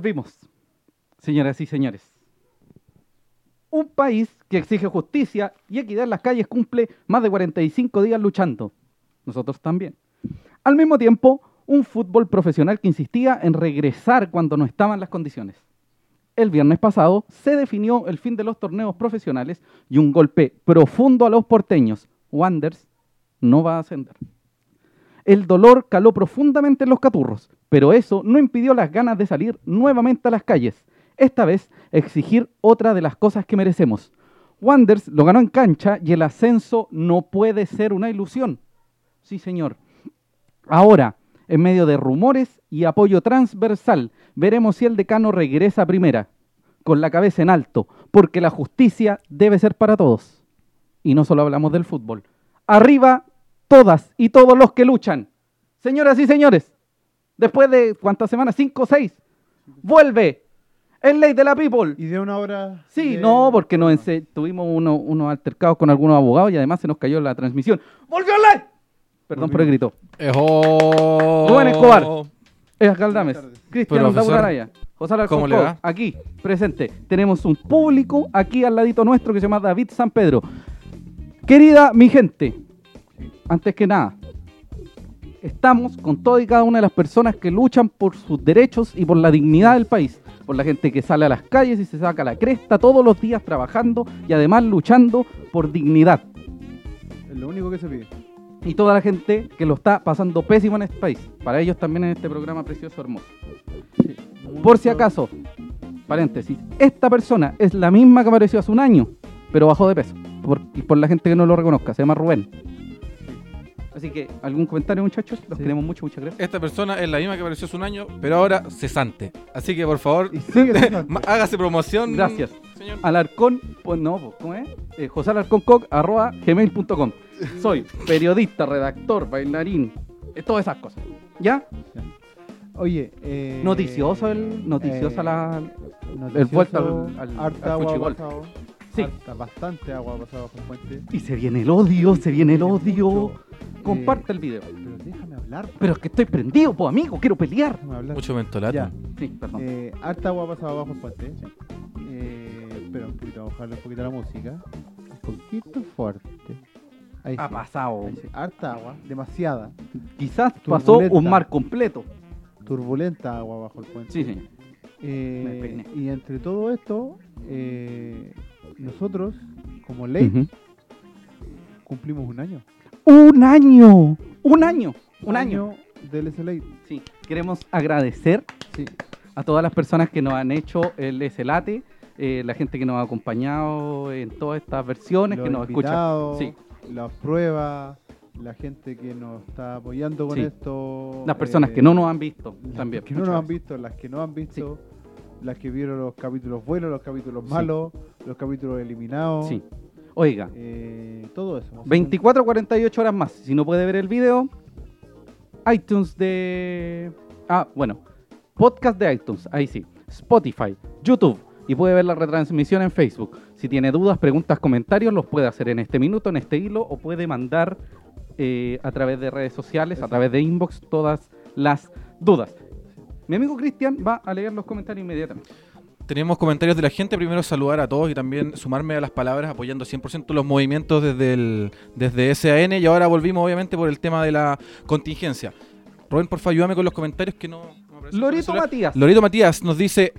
Volvimos, señoras y señores. Un país que exige justicia y equidad en las calles cumple más de 45 días luchando. Nosotros también. Al mismo tiempo, un fútbol profesional que insistía en regresar cuando no estaban las condiciones. El viernes pasado se definió el fin de los torneos profesionales y un golpe profundo a los porteños. Wanders no va a ascender. El dolor caló profundamente en los caturros, pero eso no impidió las ganas de salir nuevamente a las calles. Esta vez exigir otra de las cosas que merecemos. Wanders lo ganó en cancha y el ascenso no puede ser una ilusión. Sí, señor. Ahora, en medio de rumores y apoyo transversal, veremos si el decano regresa primera, con la cabeza en alto, porque la justicia debe ser para todos. Y no solo hablamos del fútbol. Arriba todas y todos los que luchan. Señoras y señores, después de cuántas semanas, cinco o seis, vuelve el ley de la people. Y de una hora. Sí, de- no, porque nos ense- tuvimos uno- unos altercados con algunos abogados y además se nos cayó la transmisión. ¡Volvió el ley! Perdón por el grito. ¡Ejo! Rubén Escobar. Es Galdames. Cristian Lauraraya, José Alarcón ¿cómo le Coc, va? aquí, presente. Tenemos un público aquí al ladito nuestro que se llama David San Pedro. Querida mi gente, antes que nada, estamos con todas y cada una de las personas que luchan por sus derechos y por la dignidad del país. Por la gente que sale a las calles y se saca la cresta todos los días trabajando y además luchando por dignidad. Es lo único que se pide. Y toda la gente que lo está pasando pésimo en este país. Para ellos también en este programa precioso, hermoso. Por si acaso, paréntesis, esta persona es la misma que apareció hace un año, pero bajó de peso. Por, y por la gente que no lo reconozca, se llama Rubén. Así que, ¿algún comentario, muchachos? Los Sí. queremos mucho, muchas gracias. Esta persona es la misma que apareció hace un año, pero ahora cesante. Así que por favor, hágase promoción. Gracias. Señor. Alarcón, pues no, pues, ¿cómo es? Eh, José Alarcón Coc, arroba gmail.com. Soy periodista, redactor, bailarín, eh, todas esas cosas. ¿Ya? Oye, eh, Noticioso el, noticiosa eh, la, el vuelta al, al, harta agua. Sí. harta, bastante agua ha pasado por el puente. Y se viene el odio, se viene el odio. Mucho. Comparte Eh, el video. Pero déjame hablar. Pero es que estoy prendido, pues amigo, quiero pelear. Déjame hablar. Mucho mentolato. Ya. Sí, perdón. Eh, harta agua ha pasado bajo el puente. Eh, espera un poquito, vamos a bajarle un poquito la música. Un poquito fuerte. Ahí ha sí, pasado. ahí sí. Harta agua, demasiada. Quizás pasó Turbulenta. un mar completo. Turbulenta agua bajo el puente. Sí, señor. Eh, Me peiné. y entre todo esto, eh, nosotros, como ley, cumplimos un año. Un año. Un año. Un año. del SLA. Sí. Queremos agradecer Sí. a todas las personas que nos han hecho el SLATE, eh, la gente que nos ha acompañado en todas estas versiones, Los que nos escucha. invitados, Sí. las pruebas, la gente que nos está apoyando con Sí. esto. Las personas eh, que no nos han visto también. que no nos han visto, las que no han visto, las que vieron los capítulos buenos, los capítulos malos, los capítulos eliminados. Sí. Oiga, eh, todo eso. O sea, 24 a 48 horas más. Si no puede ver el video, iTunes de. Ah, bueno. Podcast de iTunes, ahí sí. Spotify, YouTube. Y puede ver la retransmisión en Facebook. Si tiene dudas, preguntas, comentarios, los puede hacer en este minuto, en este hilo, o puede mandar eh, a través de redes sociales, a través de inbox, todas las dudas. Mi amigo Cristian va a leer los comentarios inmediatamente. Tenemos comentarios de la gente. Primero saludar a todos y también sumarme a las palabras apoyando 100% los movimientos desde, el, desde SAN. Y ahora volvimos obviamente por el tema de la contingencia. Rubén, por favor, ayúdame con los comentarios que no... no Lorito. Matías. Lorito Matías nos dice...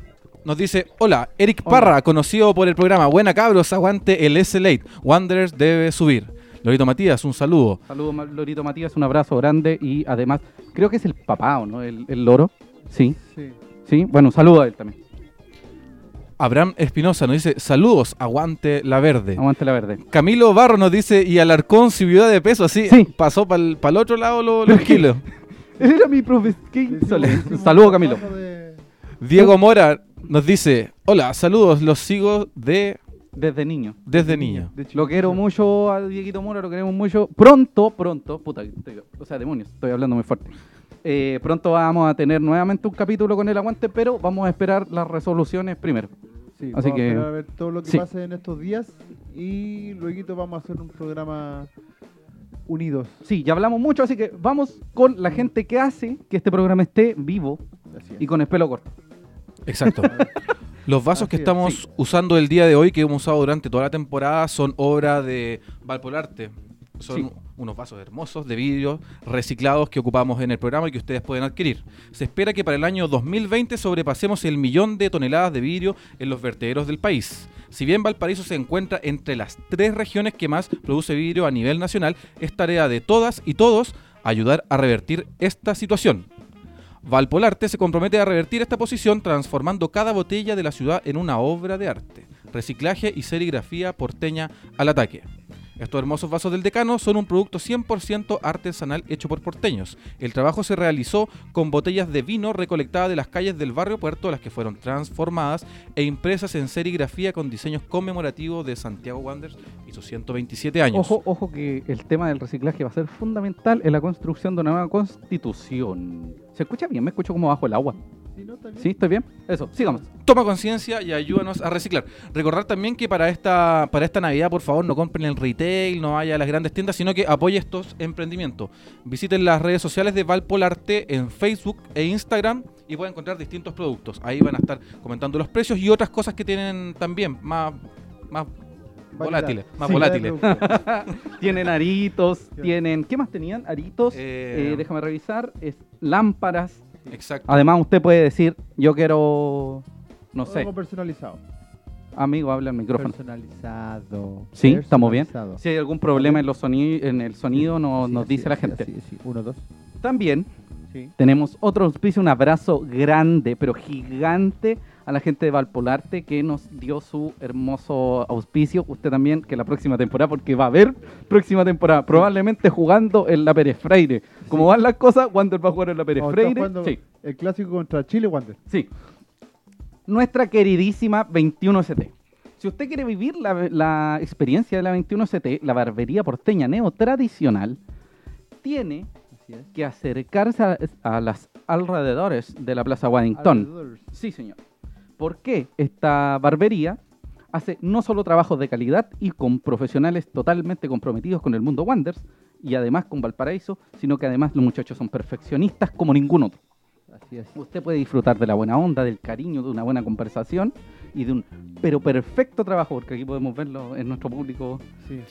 Nos dice, hola, Eric Hola. Parra, conocido por el programa Buena Cabros, aguante el S-Late. Wanderers debe subir. Lorito Matías, un saludo. Saludos, Ma- Lorito Matías, un abrazo grande y además, creo que es el papá, ¿o no? El, el loro. Sí, Sí. sí. Bueno, saludo a él también. Abraham Espinosa nos dice, saludos, aguante la verde. Aguante la verde. Camilo Barro nos dice, y Alarcón subió de peso, así, Sí. pasó para el otro lado lo- los que- kilos. Él era mi profe. Saludos, Camilo. de- Diego Mora nos dice, hola, saludos, los sigo de Desde niño. desde niño. de Lo quiero mucho a Dieguito Mora, lo queremos mucho. Pronto, pronto, puta, estoy- o sea, demonios, estoy hablando muy fuerte. Eh, pronto vamos a tener nuevamente un capítulo con el aguante, pero vamos a esperar las resoluciones primero. Sí, Así vamos que- a ver todo lo que sí. pase en estos días y luego vamos a hacer un programa unidos. Sí, ya hablamos mucho, así que vamos con la gente que hace que este programa esté vivo es. y con el pelo corto. Exacto. Los vasos que es, estamos sí. usando el día de hoy, que hemos usado durante toda la temporada, son obra de Valpolarte. Son Sí. Unos vasos hermosos de vidrio reciclados que ocupamos en el programa y que ustedes pueden adquirir. Se espera que para el año 2020 sobrepasemos el millón de toneladas de vidrio en los vertederos del país. Si bien Valparaíso se encuentra entre las tres regiones que más produce vidrio a nivel nacional, es tarea de todas y todos ayudar a revertir esta situación. Valpolarte se compromete a revertir esta posición transformando cada botella de la ciudad en una obra de arte, reciclaje y serigrafía porteña al ataque. Estos hermosos vasos del decano son un producto 100% artesanal hecho por porteños. El trabajo se realizó con botellas de vino recolectadas de las calles del barrio Puerto, las que fueron transformadas e impresas en serigrafía con diseños conmemorativos de Santiago Wanderers y sus 127 años. Ojo, ojo que el tema del reciclaje va a ser fundamental en la construcción de una nueva constitución. ¿Se escucha bien? ¿Me escucho como bajo el agua? Sí, no, está bien. ¿Sí? ¿Estoy bien? Eso, sigamos. Toma conciencia y ayúdanos a reciclar. Recordar también que para esta, para esta Navidad, por favor, no compren en el retail, no vaya a las grandes tiendas, sino que apoye estos emprendimientos. Visiten las redes sociales de Valpolarte en Facebook e Instagram y pueden encontrar distintos productos. Ahí van a estar comentando los precios y otras cosas que tienen también más, más volátiles. Más Sí, volátiles. Tienen aritos, tienen... ¿Qué más tenían? Aritos. Eh, eh, déjame revisar. Es lámparas. Exacto. Además, usted puede decir, yo quiero... No sé. Algo personalizado. Amigo, habla al micrófono. Personalizado. Sí, estamos bien. Personalizado. Si hay algún problema en, los soni- en el sonido, no- Sí, nos así, dice la así, gente. así, sí. Uno, dos. También Sí. tenemos otro auspicio, un abrazo grande, pero gigante a la gente de Valpolarte que nos dio su hermoso auspicio. Usted también, que la próxima temporada, porque va a haber próxima temporada, probablemente jugando en la Pérez Freire. Como van las cosas, Wander va a jugar en la Pérez Freire. Sí, El clásico contra Chile, Wander. sí. Nuestra queridísima 21ST. Si usted quiere vivir la, la experiencia de la 21ST, la barbería porteña neo tradicional, tiene que acercarse a, a las alrededores de la Plaza Waddington. Alrededores. Sí, señor. ¿Por qué esta barbería hace no solo trabajos de calidad y con profesionales totalmente comprometidos con el mundo Wonders y además con Valparaíso, sino que además los muchachos son perfeccionistas como ningún otro? Así es. Usted puede disfrutar de la buena onda, del cariño, de una buena conversación y de un pero perfecto trabajo, porque aquí podemos verlo en nuestro público. Sí.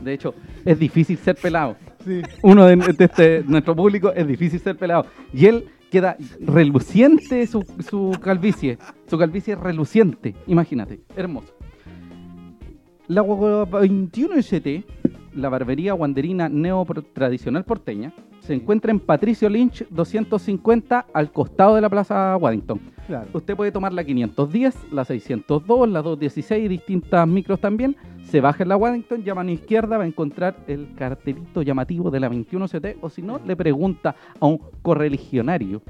De hecho, es difícil ser pelado Sí. uno de, de este, nuestro público es difícil ser pelado. Y él queda reluciente su, su calvicie. Su calvicie es reluciente. Imagínate, hermoso. La 21ST, la barbería guanderina neo tradicional porteña, se encuentra en Patricio Lynch 250 al costado de la Plaza Waddington. Claro. Usted puede tomar la 510, la 602, la 216, distintas micros también. Se baja en la Waddington, llama a la izquierda, va a encontrar el cartelito llamativo de la 21CT, o si no, le pregunta a un correligionario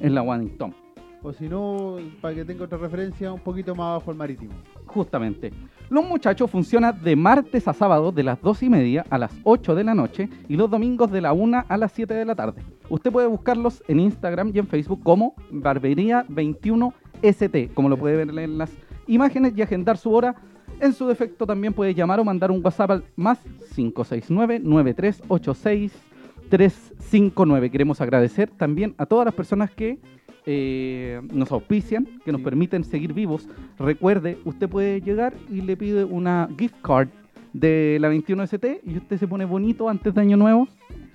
en la Waddington. O si no, para que tenga otra referencia, un poquito más abajo el marítimo. Justamente. Los muchachos funcionan de martes a sábado de las 2 y media a las 8 de la noche y los domingos de la 1 a las 7 de la tarde. Usted puede buscarlos en Instagram y en Facebook como Barbería21ST, como lo puede ver en las imágenes y agendar su hora. En su defecto también puede llamar o mandar un WhatsApp al más 569-9386-359. Queremos agradecer también a todas las personas que eh, nos auspician, que nos Sí. permiten seguir vivos. Recuerde, usted puede llegar y le pide una gift card de la 21ST y usted se pone bonito antes de Año Nuevo.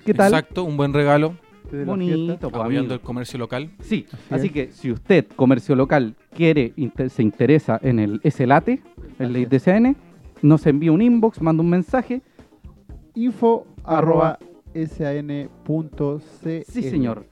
¿Qué tal? Exacto, un buen regalo. Bonito, pues, apoyando amigo. el comercio local. Sí, Así así es. que si usted, comercio local, quiere, inter- se interesa en el S-Late, el. DCN, nos envía un inbox, manda un mensaje. Info Arroba. arroba san.cl. Sí, señor.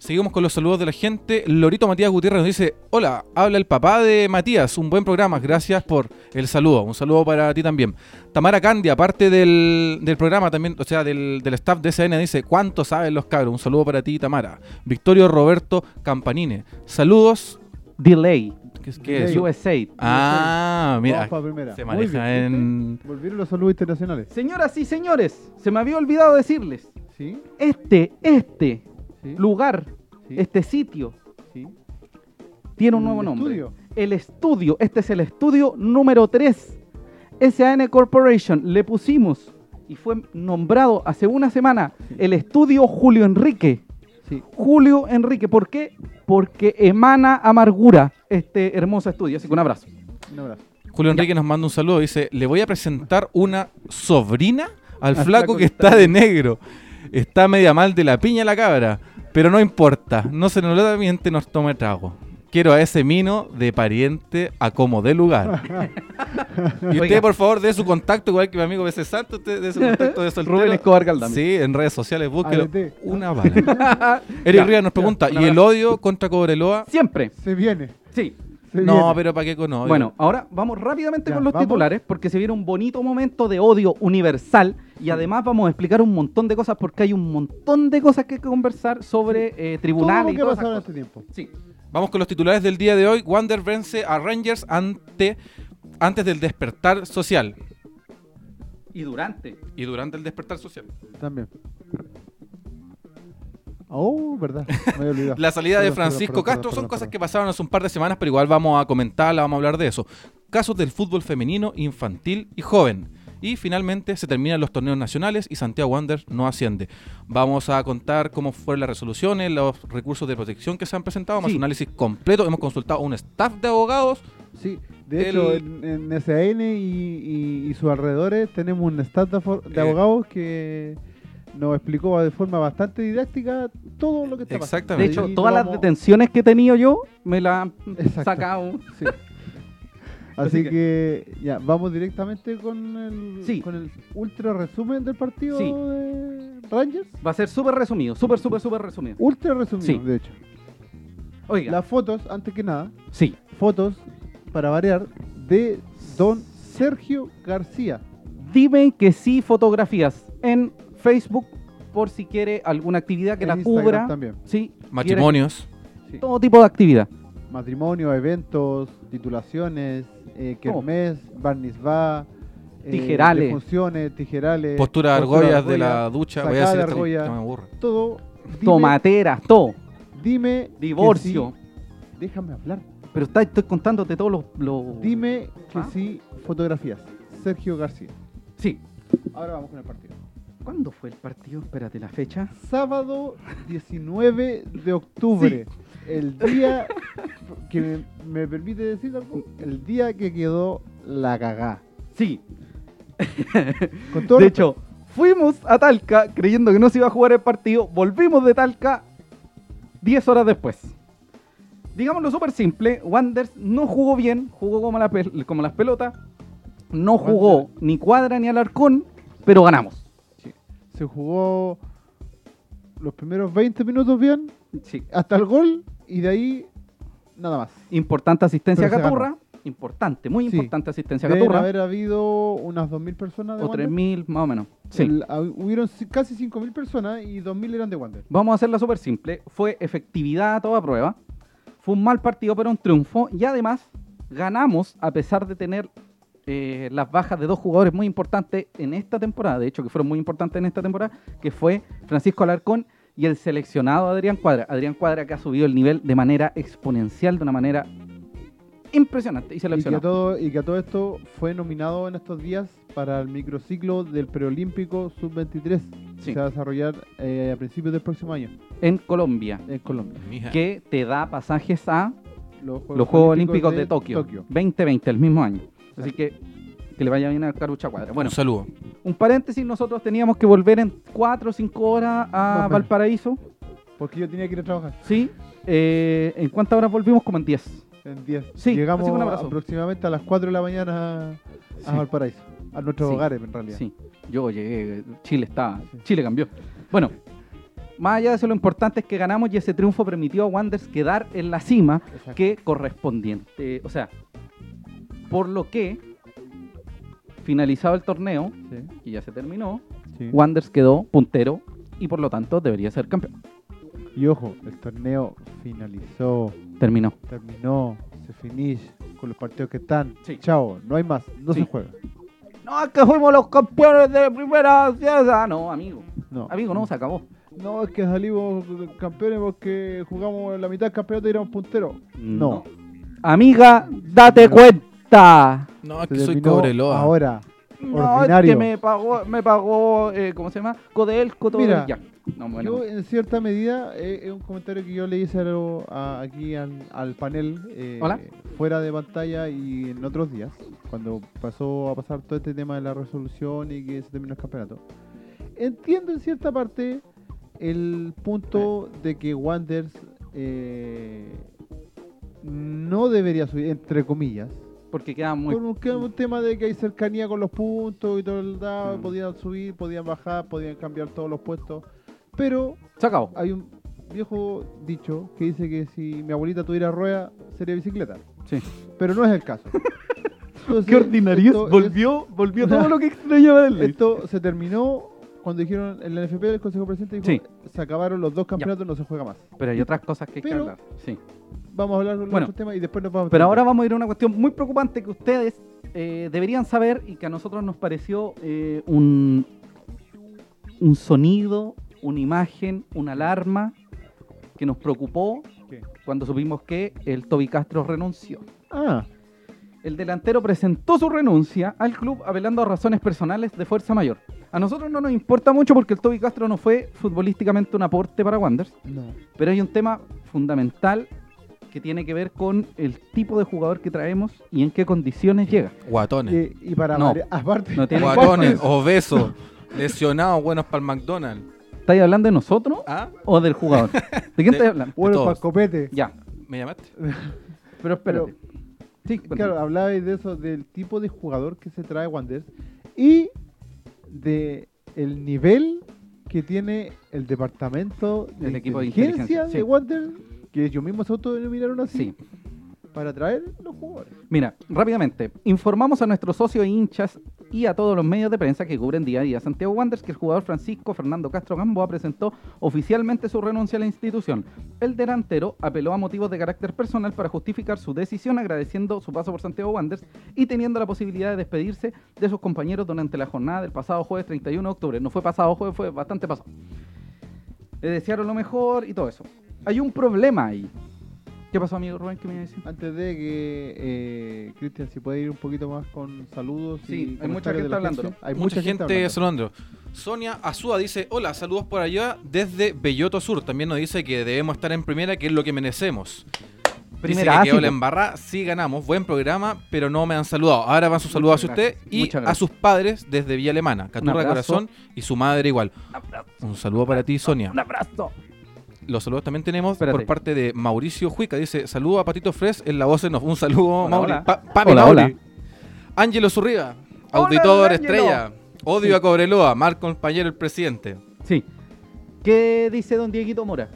Seguimos con los saludos de la gente. Lorito Matías Gutiérrez nos dice, hola, habla el papá de Matías, un buen programa, gracias por el saludo, un saludo para ti también. Tamara Candia, parte del, del programa también, o sea, del, del staff de SN, dice, ¿cuánto saben los cabros? Un saludo para ti, Tamara. Victorio Roberto Campanine, saludos. Delay, ¿Qué, es- qué es? Delay. USA. Ah, mira, Vamos pa' primera. se maneja bien, en... Volvieron los saludos internacionales. Señoras y señores, se me había olvidado decirles, ¿Sí? este, este ¿Sí? lugar, ¿Sí? este sitio, ¿Sí? tiene un ¿El nuevo nombre. estudio? El estudio, este es el estudio número 3. SAN Corporation, le pusimos y fue nombrado hace una semana el estudio Julio Enrique. Sí. Julio Enrique. ¿Por qué? Porque emana amargura este hermoso estudio. Así que un abrazo. Un abrazo. Julio Enrique nos manda un saludo. Dice: Le voy a presentar una sobrina al Al flaco que está de negro. Está media mal de la piña la cabra. Pero no importa. No se nos lo miente, nos tome trago. Quiero a ese mino de pariente a como de lugar. y usted, Oiga. por favor, dé su contacto, igual que mi amigo BC Santos, usted dé su contacto de soltero. Rubén Escobar Galdame. Sí, en redes sociales, búsquelo. ADT. Una bala. Eric Rivas nos pregunta, un ¿y el odio contra Cobreloa? Siempre. Se viene. Sí. Se No, viene. pero ¿para qué con odio? Bueno, ahora vamos rápidamente Ya, con los vamos. titulares porque se viene un bonito momento de odio universal y además vamos a explicar un montón de cosas porque hay un montón de cosas que hay que conversar sobre eh, Todo lo tribunales y todas esas cosas. este tiempo. Sí. Vamos con los titulares del día de hoy. Wander vence a Rangers ante, antes del despertar social. Y durante. Y durante el despertar social. También. Oh, verdad. Me había olvidado. La salida de Francisco Castro son cosas que pasaron hace un par de semanas, pero igual vamos a comentarla, vamos a hablar de eso. Casos del fútbol femenino, infantil y joven. Y finalmente se terminan los torneos nacionales y Santiago Wanderers no asciende. Vamos a contar cómo fueron las resoluciones, los recursos de protección que se han presentado, más Sí. un análisis completo. Hemos consultado a un staff de abogados. Sí, de El- hecho, en, en SAN y, y- y sus alrededores tenemos un staff de, Eh. abogados que nos explicó de forma bastante didáctica todo lo que está pasando. Exactamente. De hecho, Y todas las detenciones que he tenido yo me las han Exacto. sacado. sí. Así que- ya, vamos directamente con el, Sí. con el ultra resumen del partido Sí. de Rangers. Va a ser súper resumido, súper, súper, súper resumido. Ultra resumido, Sí. de hecho. Oiga, Las fotos, antes que nada, sí. fotos, para variar, de don Sergio García. Dime que sí fotografías en Facebook por si quiere alguna actividad que En la Instagram cubra. también. Sí. Matrimonios. Quiere Todo tipo de actividad. Matrimonio, eventos, titulaciones, eh, kermés, barnizbá, eh, Tijerales. funciones, tijerales, Postura de postura argollas de la ducha. Voy a esta argolla. que me aburre. todo. Dime, Tomateras, todo. Dime. Divorcio. sí. Déjame hablar. Pero está, estoy contándote todos los... los- Dime que ¿Ah? sí, fotografías. Sergio García. Sí. Ahora vamos con el partido. ¿Cuándo fue el partido? Espérate la fecha. Sábado 19 de octubre. El día que me, me permite decir algo. El día que quedó la cagá. Sí. Con todo de hecho, fuimos a Talca creyendo que no se iba a jugar el partido. Volvimos de Talca 10 horas después. Digámoslo súper simple, Wanders no jugó bien, jugó como, la como las pelotas, no jugó Wander- ni cuadra ni alarcón, pero ganamos. se jugó los primeros 20 minutos bien, Sí. hasta el gol, y de ahí nada más. Importante asistencia a Caturra, importante, muy Sí. importante asistencia a Caturra, haber habido unas 2.000 personas de o Wander. 3.000 más o menos. Sí. El- ah, hubieron casi 5.000 personas y 2.000 eran de Wander. Vamos a hacerla súper simple. Fue efectividad a toda prueba. Fue un mal partido, pero un triunfo. Y además, ganamos a pesar de tener eh, las bajas de dos jugadores muy importantes en esta temporada. De hecho, que fueron muy importantes en esta temporada, que fue Francisco Alarcón y el seleccionado Adrián Cuadra. Adrián Cuadra que ha subido el nivel de manera exponencial, de una manera impresionante. Y Y que, a seleccionado. todo, y que a todo esto fue nominado en estos días para el microciclo del preolímpico sub-23. Sí. que Se va a desarrollar eh, a principios del próximo año En Colombia. en Colombia. Mija. Que te da pasajes a Los los Juegos Olímpicos de, Tokio, 2020, el mismo año. Así que que le vaya bien a Carucha Cuadra. Bueno, un saludo. un paréntesis, nosotros teníamos que volver en 4 o 5 horas a. Valparaíso. Porque yo tenía que ir a trabajar Sí. Eh, ¿En cuántas horas volvimos? Como en 10. en 10. Sí, Llegamos así que un abrazo. aproximadamente a las 4 de la mañana a, Sí. a Valparaíso. A nuestros Sí. hogares, en realidad. Sí. Yo llegué, Chile está, Sí. Chile cambió. Bueno, más allá de eso, lo importante es que ganamos y ese triunfo permitió a Wanderers quedar en la cima Exacto. que correspondiente. O sea, por lo que, finalizado el torneo, Sí, y ya se terminó, sí. Wanderers quedó puntero y por lo tanto debería ser campeón. Y ojo, el torneo finalizó, Terminó. terminó, se finish con los partidos que están. Sí. Chao, no hay más, no se juega. No, es que fuimos los campeones de primera. ciudad. No, amigo. No. Amigo, no, se acabó. No, es que salimos campeones porque jugamos la mitad del campeonato y éramos punteros. No. Amiga, date No. cuenta. No, es que soy Cobreloa. Ahora. No, es Ordinario. que me pagó, me pagó, eh, ¿cómo se llama? Codelco, todo Mira, ya. No, bueno. Yo, en cierta medida, eh, es un comentario que yo le hice a aquí al, al panel, eh, Hola. fuera de pantalla y en otros días, cuando pasó a pasar todo este tema de la resolución y que se terminó el campeonato. Entiendo en cierta parte el punto de que Wanderers eh, no debería subir, entre comillas, Porque queda muy. por un, que- un tema de que hay cercanía con los puntos y todo el dado, Mm. podían subir, podían bajar, podían cambiar todos los puestos. Pero Se acabó. hay un viejo dicho que dice que si mi abuelita tuviera rueda sería bicicleta. Sí. Pero no es el caso. Entonces, Qué ordinariez. esto es- Volvió, volvió todo lo que extrañaba del ley. Esto se terminó cuando dijeron en la NFP del Consejo Presidente dijo, Sí. se acabaron los dos campeonatos, no se juega más. Pero hay otras cosas que hay que hablar. Sí. Vamos a hablar de Bueno, temas y después nos vamos a Pero ahora vamos a ir a una cuestión muy preocupante que ustedes eh, deberían saber y que a nosotros nos pareció eh, un, un sonido, una imagen, una alarma que nos preocupó ¿Qué? cuando supimos que el Toby Castro renunció. Ah, El delantero presentó su renuncia al club apelando a razones personales de fuerza mayor. A nosotros no nos importa mucho porque el Toby Castro no fue futbolísticamente un aporte para Wanderers, no. pero hay un tema fundamental que tiene que ver con el tipo de jugador que traemos y en qué condiciones llega. Guatones. Y, y para No. aparte, No tiene Guatones, obesos, lesionados, buenos para el McDonald's. ¿Estáis hablando de nosotros ¿Ah? o del jugador? ¿De quién estáis hablando? bueno, para copete. Ya, ¿Me llamaste? pero espérate. sí, Claro, hablabais de eso, del tipo de jugador que se trae Wanderers y de el nivel que tiene el departamento de El equipo de inteligencia de sí. Wanderers, que ellos mismos se autodenominaron así, Sí. para traer los jugadores. Mira, rápidamente, informamos a nuestros socios e hinchas y a todos los medios de prensa que cubren día a día Santiago Wanderers que el jugador Francisco Fernando Castro Gamboa presentó oficialmente su renuncia a la institución. El delantero apeló a motivos de carácter personal para justificar su decisión agradeciendo su paso por Santiago Wanderers y teniendo la posibilidad de despedirse de sus compañeros durante la jornada del pasado jueves 31 de octubre. No fue pasado jueves, fue bastante pasado. Le desearon lo mejor y todo eso. Hay un problema ahí. ¿Qué pasó, amigo Rubén? ¿Qué me iba a decir? Antes de que, eh, Cristian, si puede ir un poquito más con saludos. Sí, y hay mucha gente la hablando. Hay Mucha, gente hablando. saludando. Sonia Azúa dice, hola, saludos por allá desde Belloto Sur. También nos dice que debemos estar en primera, que es lo que merecemos. Primera dice A, que sí, quedó la po. embarrada, sí ganamos, buen programa, pero no me han saludado. Ahora van sus saludos hacia usted y a sus padres desde Villa Alemana, Caturra de. Corazón y su madre igual. Un saludo para ti, Sonia. Un abrazo. Los saludos también tenemos Espérate. por parte de Mauricio Juica. Dice, saludo a Patito Fres en la voz en off. Un saludo, Hola, Mauri. hola. Pa- papi Hola, Mauri. Ángelo Zurriga, Hola, auditor estrella. Odio Sí. a Cobreloa, mal compañero el presidente. Sí. ¿Qué dice don Dieguito Mora?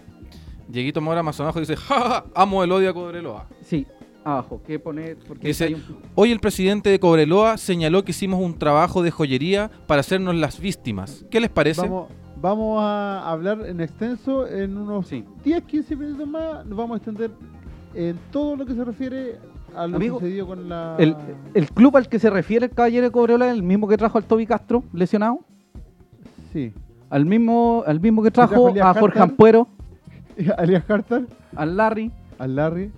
Dieguito Mora más abajo dice, ja, ja, ja, amo el odio a Cobreloa. Sí, abajo. ¿Qué poner? Porque Dice, un- Hoy el presidente de Cobreloa señaló que hicimos un trabajo de joyería para hacernos las víctimas. ¿Qué les parece? Vamos, vamos a hablar en extenso en unos Sí. 10, 15 minutos más. Nos vamos a extender en todo lo que se refiere a lo Amigo, que sucedió con la. El, el club al que se refiere el caballero de Cobreloa es el mismo que trajo al Toby Castro, lesionado. Sí. Al mismo, al mismo que trajo trajo Elías a Jorge? Ampuero, Alias Carter, al Larry. al Larry.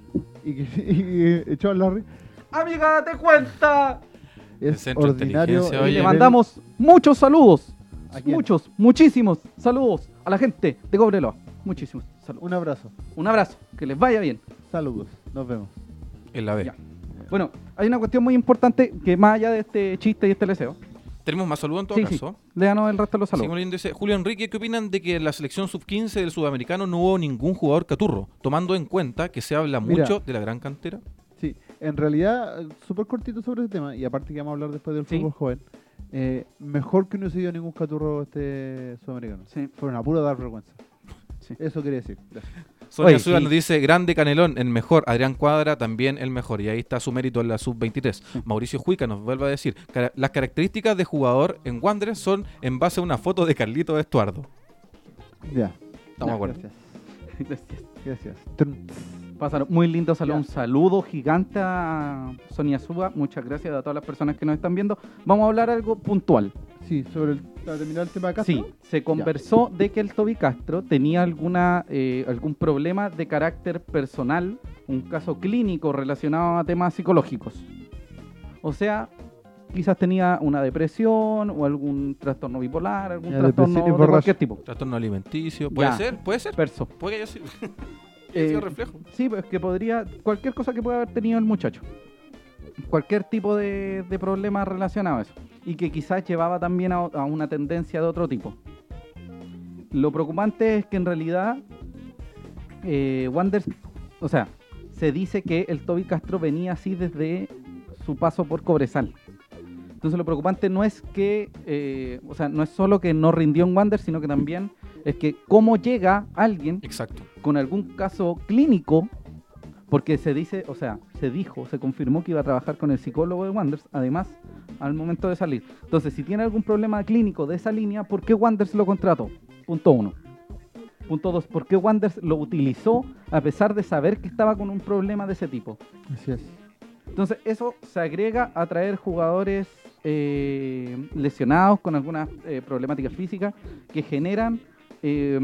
Y, que, y echó al Larry. Amiga, date cuenta. Es El centro de ordinario. Y le mandamos muchos saludos. Muchos, muchísimos saludos a la gente de Cobreloa. Muchísimos saludos. Un abrazo. Un abrazo, que les vaya bien. Saludos. Nos vemos. En la B. Ya. Bueno, hay una cuestión muy importante que más allá de este chiste y este leseo. Tenemos más saludos en todo Sí, sí. caso. Léanos el resto de los saludos. dice, Julio Enrique, ¿qué opinan de que en la selección sub-15 del sudamericano no hubo ningún jugador caturro? Tomando en cuenta que se habla Mira. mucho de la gran cantera. Sí, en realidad, eh, súper cortito sobre ese tema, y aparte que vamos a hablar después del Sí. fútbol joven, eh, mejor que no se dio ningún caturro este sudamericano. Sí. Fueron a puro dar vergüenza. Sí. Eso quería decir. Gracias. Sonia Oye, nos dice, grande Canelón, el mejor. Adrián Cuadra también el mejor. Y ahí está su mérito en la sub-23. Mauricio Juica nos vuelve a decir, "Cara- las características de jugador en Wanderers son en base a una foto de Carlito Estuardo. Ya. Estamos de acuerdo. Gracias. Gracias. Gracias. Pasaron muy lindo saludo. Ya. Un saludo gigante a Sonia Suba. Muchas gracias a todas las personas que nos están viendo. Vamos a hablar algo puntual. Sí, sobre el, para terminar el tema de Castro. Sí, se conversó de que el Toby Castro tenía alguna eh, algún problema de carácter personal, un caso clínico relacionado a temas psicológicos. O sea, quizás tenía una depresión o algún trastorno bipolar, algún Ya, trastorno de cualquier tipo. Trastorno alimenticio. ¿Puede Ya. ser? ¿Puede ser? Perso. Puede que que haya Eh, sido reflejo. Sí, pues que podría, cualquier cosa que pueda haber tenido el muchacho. Cualquier tipo de, de problema relacionado a eso. Y que quizás llevaba también a, a una tendencia de otro tipo. Lo preocupante es que en realidad eh, Wanderers, o sea, se dice que el Toby Castro venía así desde su paso por Cobresal. Entonces lo preocupante no es que, eh, o sea, no es solo que no rindió en Wander, sino que también es que cómo llega alguien Exacto. con algún caso clínico, porque se dice, o sea, se dijo, se confirmó que iba a trabajar con el psicólogo de Wanders, además, al momento de salir. Entonces, si tiene algún problema clínico de esa línea, ¿por qué Wanders lo contrató? Punto uno. Punto dos, ¿por qué Wanders lo utilizó a pesar de saber que estaba con un problema de ese tipo? Así es. Entonces, eso se agrega a traer jugadores eh, lesionados con algunas eh, problemáticas físicas que generan eh,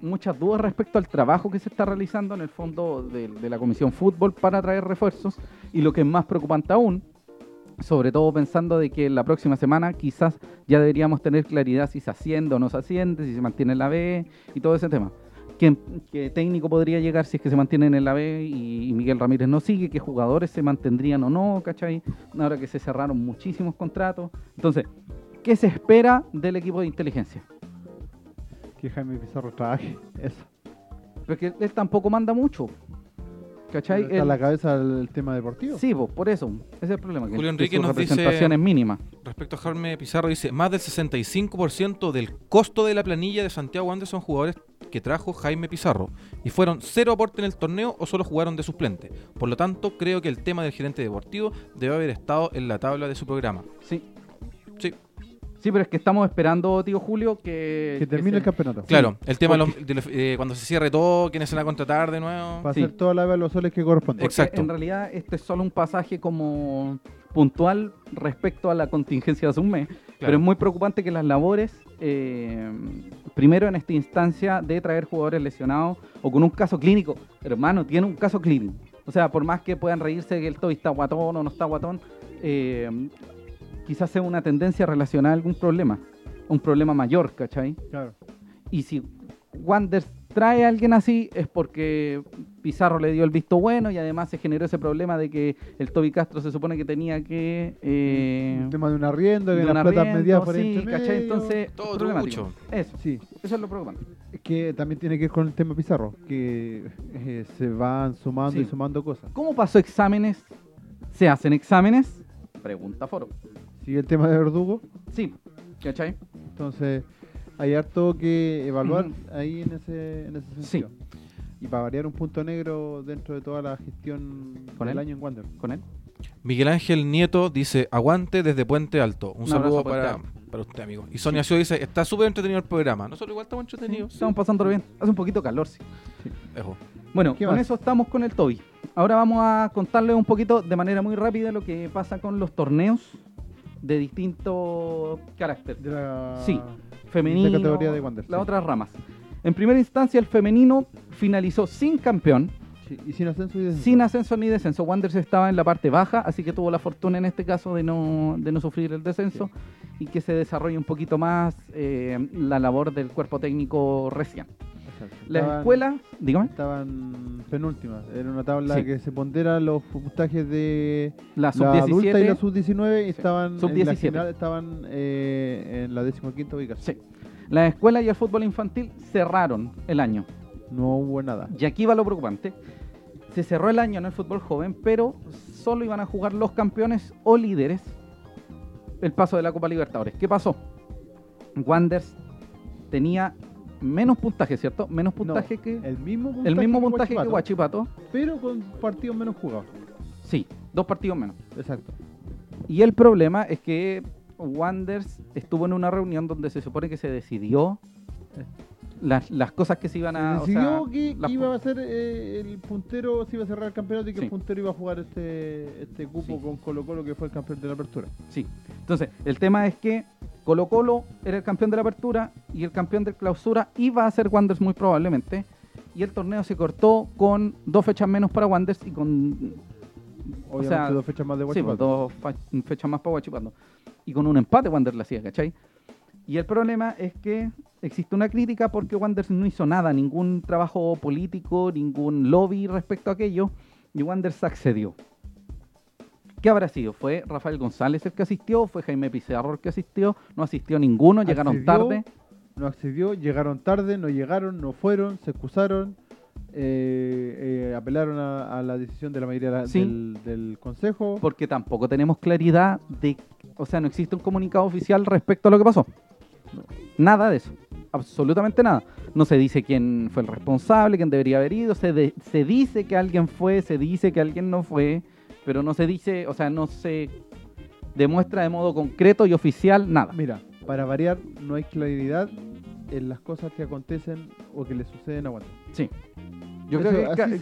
muchas dudas respecto al trabajo que se está realizando en el fondo de, la Comisión Fútbol para traer refuerzos. Y lo que es más preocupante aún, sobre todo pensando de que la próxima semana quizás ya deberíamos tener claridad si se asciende o no se asciende, si se mantiene en la B y todo ese tema. ¿Qué, técnico podría llegar si es que se mantienen en la B y, y Miguel Ramírez no sigue? ¿Qué jugadores se mantendrían o no? ¿Cachai? Ahora que se cerraron muchísimos contratos. Entonces, ¿qué se espera del equipo de inteligencia? Que Jaime Pizarro trabaje. Eso. Porque él tampoco manda mucho. ¿Cachai? Está Él- la cabeza el tema deportivo. Sí, pues, por eso. Ese es el problema. Julio que Enrique su nos dice- es mínima. Respecto a Jaime Pizarro, dice, más del 65% del costo de la planilla de Santiago Wanderers son jugadores que trajo Jaime Pizarro y fueron cero aporte en el torneo o solo jugaron de suplente. Por lo tanto, creo que el tema del gerente deportivo debe haber estado en la tabla de su programa. Sí, Sí, pero es que estamos esperando, tío Julio, que... Que termine se- el campeonato. claro, el tema de los- de los- eh, cuando se cierre todo, quiénes se van a contratar de nuevo. Para Sí. hacer toda la evaluaciones que corresponde. Porque Exacto. en realidad este es solo un pasaje como puntual respecto a la contingencia de hace un mes. Pero es muy preocupante que las labores, eh, primero en esta instancia de traer jugadores lesionados o con un caso clínico, hermano, tiene un caso clínico. O sea, por más que puedan reírse que el Toby está guatón o no está guatón, eh, quizás sea una tendencia relacionada a algún problema, un problema mayor, ¿cachai? Claro. Y si Wanders trae a alguien así es porque Pizarro le dio el visto bueno y además se generó ese problema de que el Toby Castro se supone que tenía que... eh, El tema de un arriendo, que de las un platas arriendo, medidas por sí, ¿cachai? Entonces, Todo problemático. trucho. Eso, Sí, eso es lo preocupante. es que también tiene que ver con el tema Pizarro, que eh, se van sumando Sí. y sumando cosas. ¿Cómo pasó exámenes? ¿Se hacen exámenes? Pregunta Foro. Sigue el tema de Verdugo, Sí, ¿cachai? entonces hay harto que evaluar ahí en ese, en ese sentido. Y para variar un punto negro dentro de toda la gestión ¿Con del él? año en Wander. Con él. Miguel Ángel Nieto dice, aguante desde Puente Alto. Un, Un saludo para, Alto. para usted, amigo. Y Sonia Sio dice, está súper entretenido el programa. Nosotros igual estamos entretenidos. Estamos pasándolo bien. Hace un poquito calor, sí. Ejo. Bueno, ¿Qué con más? eso estamos con el Toby. Ahora vamos a contarles un poquito de manera muy rápida lo que pasa con los torneos de distinto carácter. De la Sí, Femenino, de categoría de Wander. las sí. otras ramas. En primera instancia, el femenino finalizó sin campeón, Sí, y sin ascenso y descenso. sin ascenso ni descenso. Wanderers estaba en la parte baja, así que tuvo la fortuna en este caso de no, de no sufrir el descenso y que se desarrolle un poquito más eh, la labor del cuerpo técnico recién. Exacto. La Estaban- escuela, dígame, Estaban penúltimas. Era una tabla Sí. que se pondera los puntajes de la la adulta y la sub-17. sub-19 y Sí. estaban en la Sub-17. general estaban eh, en la decimoquinta ubicación. Sí. La escuela y el fútbol infantil cerraron el año. No hubo nada. Y aquí va lo preocupante. Se cerró el año en el fútbol joven, pero solo iban a jugar los campeones o líderes el paso de la Copa Libertadores. ¿Qué pasó? Wanders tenía menos puntaje, ¿cierto? Menos puntaje No, que... el mismo puntaje, El mismo que puntaje que Guachipato. pero con partidos menos jugados. Sí, dos partidos menos. Exacto. Y el problema es que Wanders estuvo en una reunión donde se supone que se decidió las, las cosas que se iban a... Se decidió sea, que, iba a ser eh, el puntero, se iba a cerrar el campeonato y que Sí. el puntero iba a jugar este, este cupo Sí. con Colo Colo que fue el campeón de la apertura. Sí. Entonces, el tema es que Colo Colo era el campeón de la apertura y el campeón de clausura iba a ser Wanderers muy probablemente. Y el torneo se cortó con dos fechas menos para Wanderers y con Obviamente sea, dos fechas más de Sí, pues, dos fechas más para Guachipato. Y con un empate Wander la hacía, ¿cachai? Y el problema es que existe una crítica porque Wander no hizo nada, ningún trabajo político, ningún lobby respecto a aquello, y Wander se accedió. ¿Qué habrá sido? ¿Fue Rafael González el que asistió? ¿Fue Jaime Pizarro el que asistió? No asistió ninguno, llegaron Accedió, tarde. No accedió, llegaron tarde, no llegaron, no fueron, se excusaron, eh, eh, apelaron a, a la decisión de la mayoría de la- Sí. del, del consejo. Porque tampoco tenemos claridad de... O sea, no existe un comunicado oficial respecto a lo que pasó. Nada de eso. Absolutamente nada. No se dice quién fue el responsable, quién debería haber ido. Se, de- se dice que alguien fue, se dice que alguien no fue. Pero no se dice, o sea, no se demuestra de modo concreto y oficial nada. Mira, para variar, no hay claridad en las cosas que acontecen o que le suceden a Wander. Sí. Yo Eso- creo que, así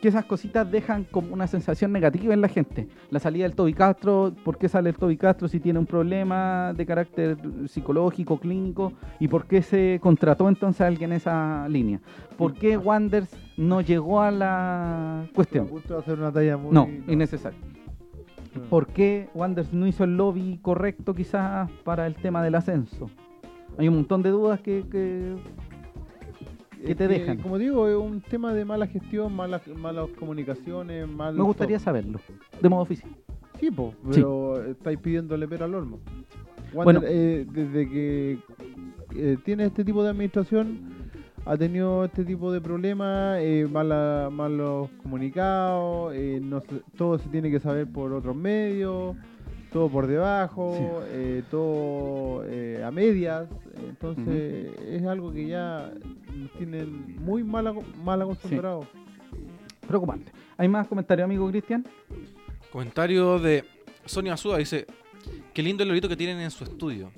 que- esas cositas dejan como una sensación negativa en la gente. La salida del Toby Castro, ¿por qué sale el Toby Castro si tiene un problema de carácter psicológico, clínico? ¿Y por qué se contrató entonces a alguien en esa línea? ¿Por qué Wanders no llegó a la cuestión? hacer una talla muy... No, innecesario. no. ¿Por qué Wanders no hizo el lobby correcto quizás para el tema del ascenso? Hay un montón de dudas que, que, que te dejan. Como digo, es un tema de mala gestión, malas, malas comunicaciones, Me gustaría saberlo, de modo oficial. Sí, po, Sí. pero estáis pidiéndole pero al olmo. Bueno. Eh, desde que eh, tiene este tipo de administración, ha tenido este tipo de problemas, eh, mala- malos comunicados, eh, no se- todo se tiene que saber por otros medios, todo por debajo, Sí. eh, todo eh, a medias. Entonces es algo que ya nos tienen muy mal, mal acostumbrados. Preocupante. ¿Hay más comentarios, amigo Cristian? Comentario de Sonia Azúa dice: Qué lindo el lorito que tienen en su estudio.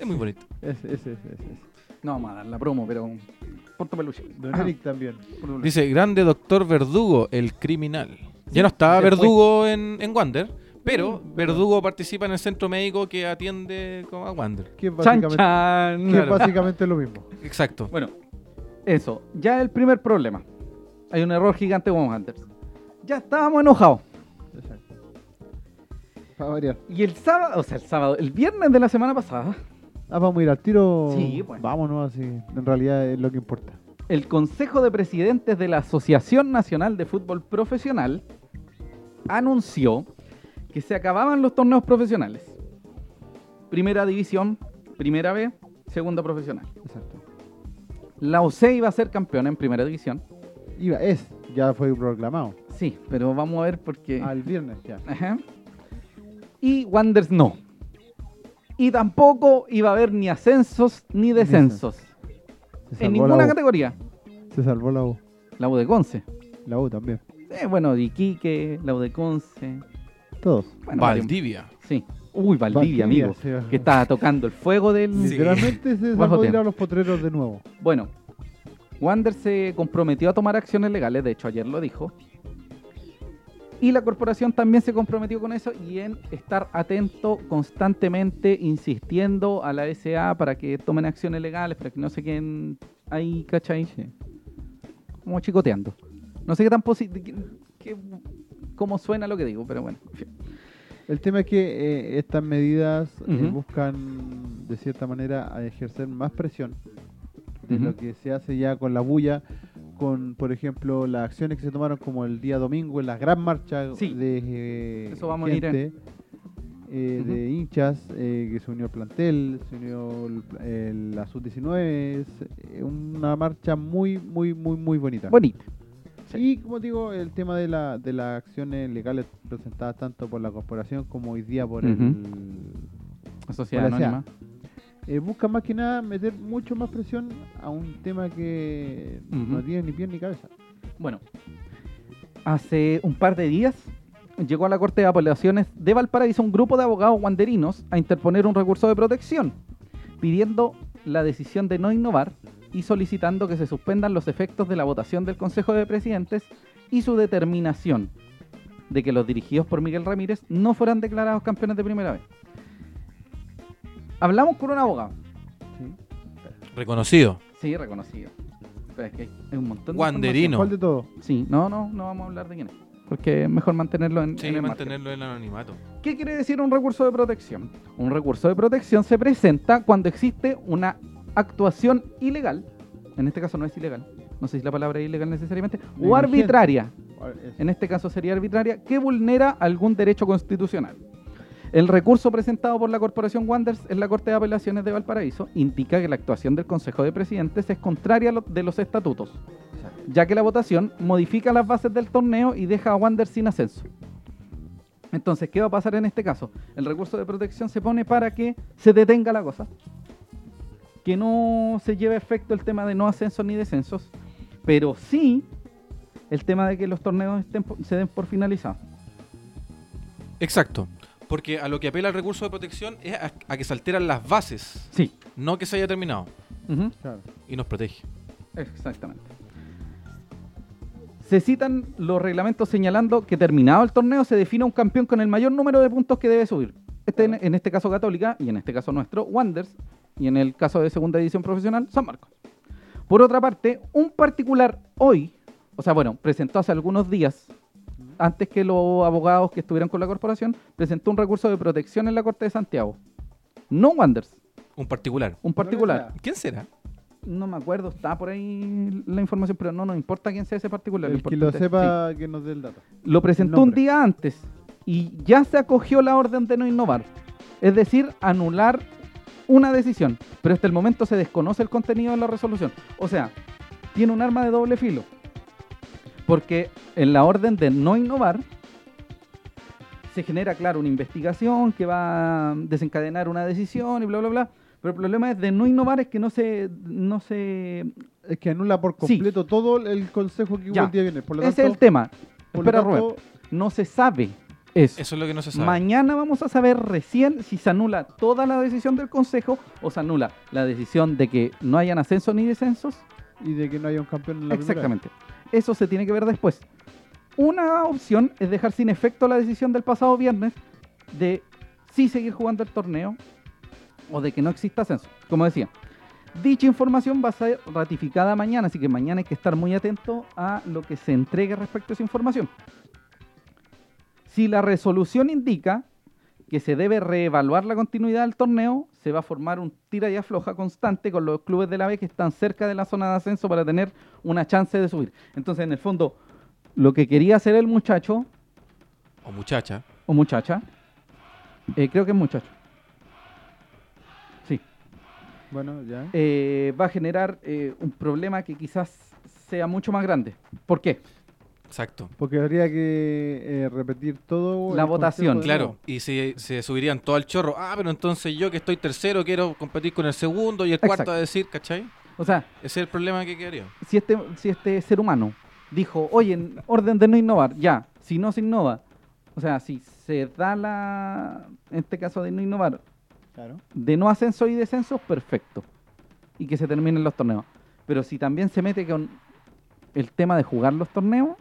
Es muy bonito. Ese, ese, ese, ese. No vamos a dar la promo, pero por tu peluche. Don Eric también. Dice: Grande doctor Verdugo, el criminal. Ya no estaba. Verdugo en, en Wander, pero Verdugo participa en el centro médico que atiende como a Wander. Que es Chan, básicamente, chan. que es Claro. básicamente lo mismo. Exacto. Bueno, eso. Ya el primer problema. Hay un error gigante con Hunters. Ya estábamos enojados. Exacto. Para variar. Y el sábado, o sea, el sábado, el viernes de la semana pasada, Ah, vamos a ir al tiro. Sí, pues. Vámonos así. En realidad es lo que importa. el Consejo de Presidentes de la Asociación Nacional de Fútbol Profesional anunció que se acababan los torneos profesionales. Primera división, primera B, segunda profesional. Exacto. La UC iba a ser campeona en primera división. Iba, es, ya fue proclamado. Sí, pero vamos a ver porque... Al viernes ya. Ajá. Y Wanders no. Y tampoco iba a haber ni ascensos ni descensos. En ninguna categoría. Se salvó la U. La U de Conce. La U también. Eh, bueno, Iquique, la U de Conce. Todos. Bueno, Valdivia. Sí. Uy, Valdivia, amigo. sí. Que estaba tocando el fuego del... Sí. Literalmente se Bajo a los potreros de nuevo. Bueno, Wander se comprometió a tomar acciones legales, de hecho ayer lo dijo. Y la corporación también se comprometió con eso y en estar atento constantemente, insistiendo a la SA para que tomen acciones legales, para que no se queden ahí, ¿cachai? Como chicoteando. No sé qué tan positivo, cómo suena lo que digo, pero bueno. en fin. El tema es que eh, estas medidas eh, buscan, de cierta manera, a ejercer más presión de lo que se hace ya con la bulla, con, por ejemplo, las acciones que se tomaron como el día domingo en la gran marcha Sí. de eh, Eso vamos a ir en- gente, eh, de hinchas eh, que se unió al plantel, se unió el- el- la sub-19, es una marcha muy, muy, muy, muy bonita. Y como digo, el tema de, la, de las acciones legales presentadas tanto por la corporación como hoy día por Ujú. el sociedad Por la anónima. eh, busca más que nada meter mucho más presión a un tema que no tiene ni pie ni cabeza. Bueno, hace un par de días llegó a la Corte de Apelaciones de Valparaíso un grupo de abogados guanderinos a interponer un recurso de protección, pidiendo la decisión de no innovar y solicitando que se suspendan los efectos de la votación del Consejo de Presidentes y su determinación de que los dirigidos por Miguel Ramírez no fueran declarados campeones de primera vez. Hablamos con un abogado, Reconocido. sí, reconocido. Pero es que hay un montón de Wanderino. ¿Cuál de todo? Sí, no, no, no vamos a hablar de quién es. porque es mejor mantenerlo en, Sí, en el margen. mantenerlo en anonimato. ¿Qué quiere decir un recurso de protección? Un recurso de protección se presenta cuando existe una actuación ilegal, en este caso no es ilegal, no sé si la palabra es ilegal necesariamente, o arbitraria, Ah, en este caso sería arbitraria, que vulnera algún derecho constitucional. El recurso presentado por la Corporación Wanderers en la Corte de Apelaciones de Valparaíso indica que la actuación del Consejo de Presidentes es contraria a lo- de los estatutos, Exacto. ya que la votación modifica las bases del torneo y deja a Wanderers sin ascenso. Entonces, ¿qué va a pasar en este caso? El recurso de protección se pone para que se detenga la cosa, que no se lleve a efecto el tema de no ascensos ni descensos, pero sí el tema de que los torneos estén se den por finalizados. Exacto. Porque a lo que apela el recurso de protección es a, a que se alteran las bases, Sí. no que se haya terminado. Claro. Y nos protege. Exactamente. Se citan los reglamentos señalando que terminado el torneo se define un campeón con el mayor número de puntos que debe subir. Este, en, en este caso Católica y en este caso nuestro, Wanders, y en el caso de segunda división profesional, San Marcos. Por otra parte, un particular hoy, o sea, bueno, presentó hace algunos días, antes que los abogados que estuvieran con la corporación, presentó un recurso de protección en la Corte de Santiago. No Wanders, Un particular. un particular. ¿Quién será? No me acuerdo, está por ahí la información, pero no nos importa quién sea ese particular. El que lo sepa que nos dé el dato. Lo presentó un día antes y ya se acogió la orden de no innovar. Es decir, anular una decisión. Pero hasta el momento se desconoce el contenido de la resolución. O sea, tiene un arma de doble filo. Porque en la orden de no innovar se genera, claro, una investigación que va a desencadenar una decisión y bla, bla, bla. Pero el problema es de no innovar es que no se, no se Es que anula por Sí. completo todo el consejo que hubo Ya. el día viernes. Por lo Ese tanto, es el tema. por Espera, tanto. No se sabe eso. Eso es lo que no se sabe. Mañana vamos a saber recién si se anula toda la decisión del Consejo o se anula la decisión de que no hayan ascensos ni descensos. Y de que no haya un campeón en la primera. Exactamente. Eso se tiene que ver después. Una opción es dejar sin efecto la decisión del pasado viernes de sí seguir jugando el torneo o de que no exista ascenso. Como decía, dicha información va a ser ratificada mañana, así que mañana hay que estar muy atento a lo que se entregue respecto a esa información. Si la resolución indica que se debe reevaluar la continuidad del torneo, se va a formar un tira y afloja constante con los clubes de la B que están cerca de la zona de ascenso para tener una chance de subir. Entonces, en el fondo, lo que quería hacer el muchacho O muchacha. o muchacha, eh, creo que es muchacho, sí, Bueno, ya. eh, va a generar eh, un problema que quizás sea mucho más grande. ¿Por qué? Exacto. Porque habría que eh, repetir todo. La votación. Claro, y se, se subirían todo al chorro. Ah, pero entonces yo que estoy tercero quiero competir con el segundo y el cuarto a decir, ¿cachai? O sea, Ese es el problema que quedaría. si este, si este ser humano dijo, oye, en orden de no innovar, ya, si no se innova, o sea, si se da la, en este caso de no innovar, Claro. de no ascenso y descensos, perfecto. Y que se terminen los torneos. Pero si también se mete con el tema de jugar los torneos,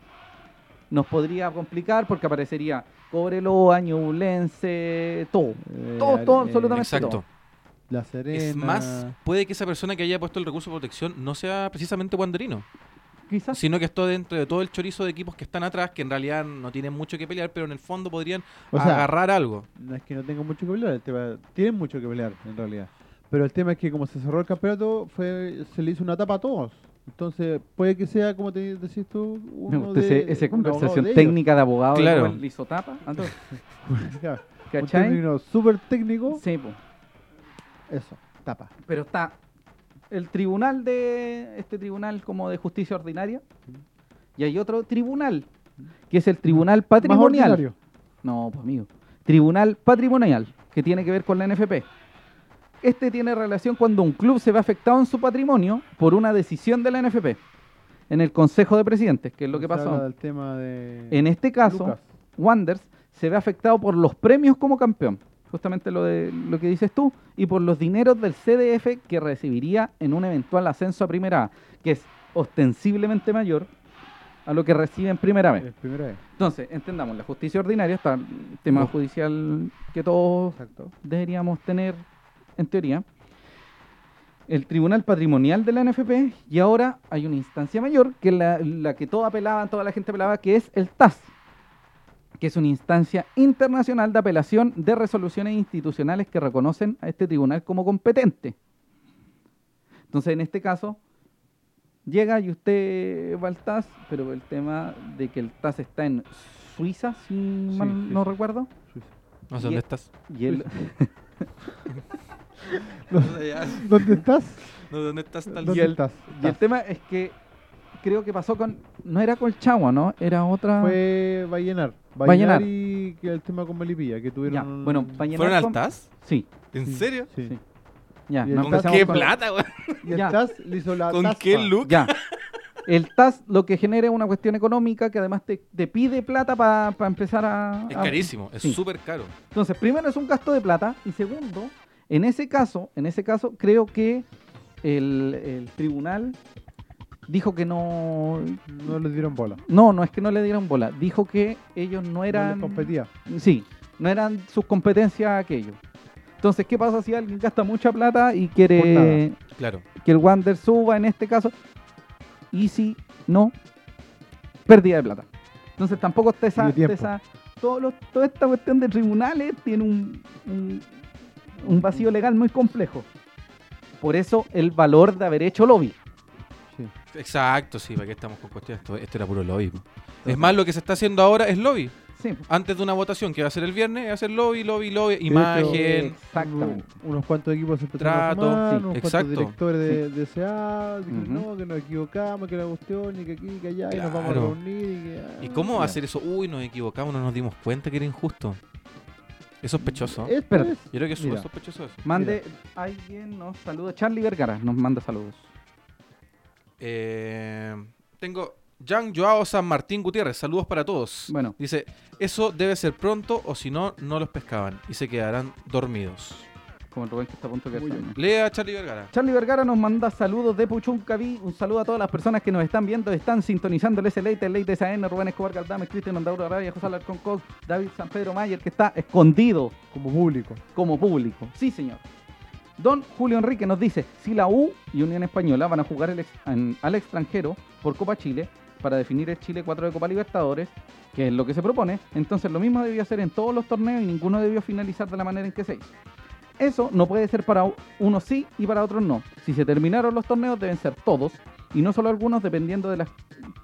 nos podría complicar porque aparecería Cobreloa, Ñublense, todo. Eh, Todo, todo, eh, absolutamente Exacto. todo. La Serena. Es más, puede que esa persona que haya puesto el recurso de protección no sea precisamente wanderino, Quizás. sino que está dentro de todo el chorizo de equipos que están atrás, que en realidad no tienen mucho que pelear, pero en el fondo podrían O sea, agarrar algo. No es que no tengan mucho que pelear, el tema- tienen mucho que pelear en realidad. Pero el tema es que como se cerró el campeonato, fue se le hizo una tapa a todos. Entonces, puede que sea, como te decís tú, uno de, esa conversación de técnica de abogado Claro. el lisotapa. Un término súper técnico, Sí, po. eso, tapa. pero está el tribunal de este tribunal como de justicia ordinaria y hay otro tribunal que es el tribunal patrimonial. No, pues amigo. Tribunal patrimonial que tiene que ver con la NFP. Este tiene relación cuando un club se ve afectado en su patrimonio por una decisión de la NFP en el Consejo de Presidentes, que es lo que pasó. del tema de En este caso. Wanders se ve afectado por los premios como campeón, justamente lo de lo que dices tú, y por los dineros del CDF que recibiría en un eventual ascenso a primera A, que es ostensiblemente mayor a lo que recibe en primera vez. Es primera vez. Entonces, entendamos, la justicia ordinaria está el tema judicial que todos Exacto. deberíamos tener en teoría. El Tribunal Patrimonial de la NFP y ahora hay una instancia mayor que la, la que todo apelaban, toda la gente apelaba, que es el TAS, que es una instancia internacional de apelación de resoluciones institucionales que reconocen a este tribunal como competente. Entonces, en este caso, llega y usted va al TAS, pero el tema de que el TAS está en Suiza, si mal no recuerdo, Suiza. No sé dónde estás. y él, ¿Dónde estás? No, ¿Dónde estás? Tal- ¿Dónde el- estás? y el tema es que creo que pasó con, no era Colchagua, ¿no? Era otra... Fue Vallenar. Vallenar. Vallenar y que el tema con Melipilla, que tuvieron... Ya, bueno, Vallenar ¿Fueron al con- TAS? Sí, ¿En Sí, serio? Sí. Sí. ya. Y no ¿Con qué con- plata, güey? Y el Ya. TAS le hizo la ¿Con taspa. qué look? Ya. El TAS lo que genera es una cuestión económica que además te, te pide plata para empezar a... Es a- carísimo, es Sí. súper caro. Entonces, primero es un gasto de plata y segundo, en ese caso, en ese caso creo que el, el tribunal dijo que no, No le dieron bola. no, no es que no le dieron bola, dijo que ellos no No eran, les competía. sí, no eran sus competencias aquello. Entonces, ¿qué pasa si alguien gasta mucha plata y quiere. Claro. que el Wander suba en este caso? Y si no, pérdida de plata. Entonces tampoco está esa, esa- todo lo- toda esta cuestión de tribunales tiene un, un, un vacío legal muy complejo. Por eso el valor de haber hecho lobby. Sí. Exacto, sí, ¿para qué estamos con cuestiones? Esto, esto era puro lobby. Es más, lo que se está haciendo ahora es lobby. Sí, Antes de una votación que va a ser el viernes, va a ser lobby, lobby, lobby, imagen. Exactamente. uno- unos cuantos equipos se a Trato, sumar, sí, unos exacto. cuantos directores de, SA, no, que nos equivocamos, que la cuestión, y que aquí, que allá, y nos vamos a Claro. reunir. ¿Y, que, ¿Y ah, cómo ya. hacer eso? Uy, nos equivocamos, no nos dimos cuenta que era injusto. Es sospechoso. Esto Espérate. es- Yo creo que es súper sospechoso eso. Mande, alguien nos saluda. Charlie Vergara nos manda saludos. Eh, tengo Jean Joao San Martín Gutiérrez, saludos para todos. Bueno, Dice, eso debe ser pronto o si no, no los pescaban y se quedarán dormidos. Como el Rubén que está a punto de quedarse. Lea a Charlie Vergara. Charlie Vergara nos manda saludos de Puchuncaví. Un saludo a todas las personas que nos están viendo, están sintonizando el SLate, el Late SAN, Rubén Escobar Galdames, Cristian Andauro Arabia, José Alarcón Cox, David San Pedro Mayer, que está escondido como público. como público. Sí, señor. Don Julio Enrique nos dice, si la U y Unión Española van a jugar el ex- en- al extranjero por Copa Chile para definir el Chile 4 de Copa Libertadores, que es lo que se propone, entonces lo mismo debió hacer en todos los torneos y ninguno debió finalizar de la manera en que se hizo. Eso no puede ser para unos sí y para otros no. Si se terminaron los torneos deben ser todos y no solo algunos dependiendo de las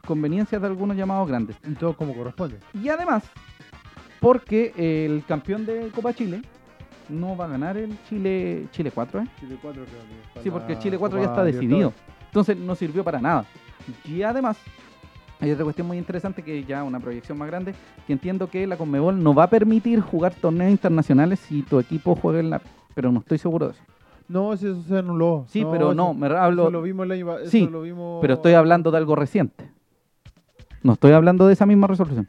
conveniencias de algunos llamados grandes. Y todo como corresponde. Y además, porque el campeón de Copa Chile no va a ganar el Chile Chile 4, ¿eh? Chile 4 creo que Sí, porque la Chile 4 ya está decidido. Entonces no sirvió para nada. Y además, hay otra cuestión muy interesante que ya una proyección más grande, que entiendo que la Conmebol no va a permitir jugar torneos internacionales si tu equipo juega en la... Pero no estoy seguro de eso. No, si eso se anuló. Sí, pero no, me hablo... Eso lo vimos el año eso Sí, lo vimos- Pero estoy hablando de algo reciente. No estoy hablando de esa misma resolución.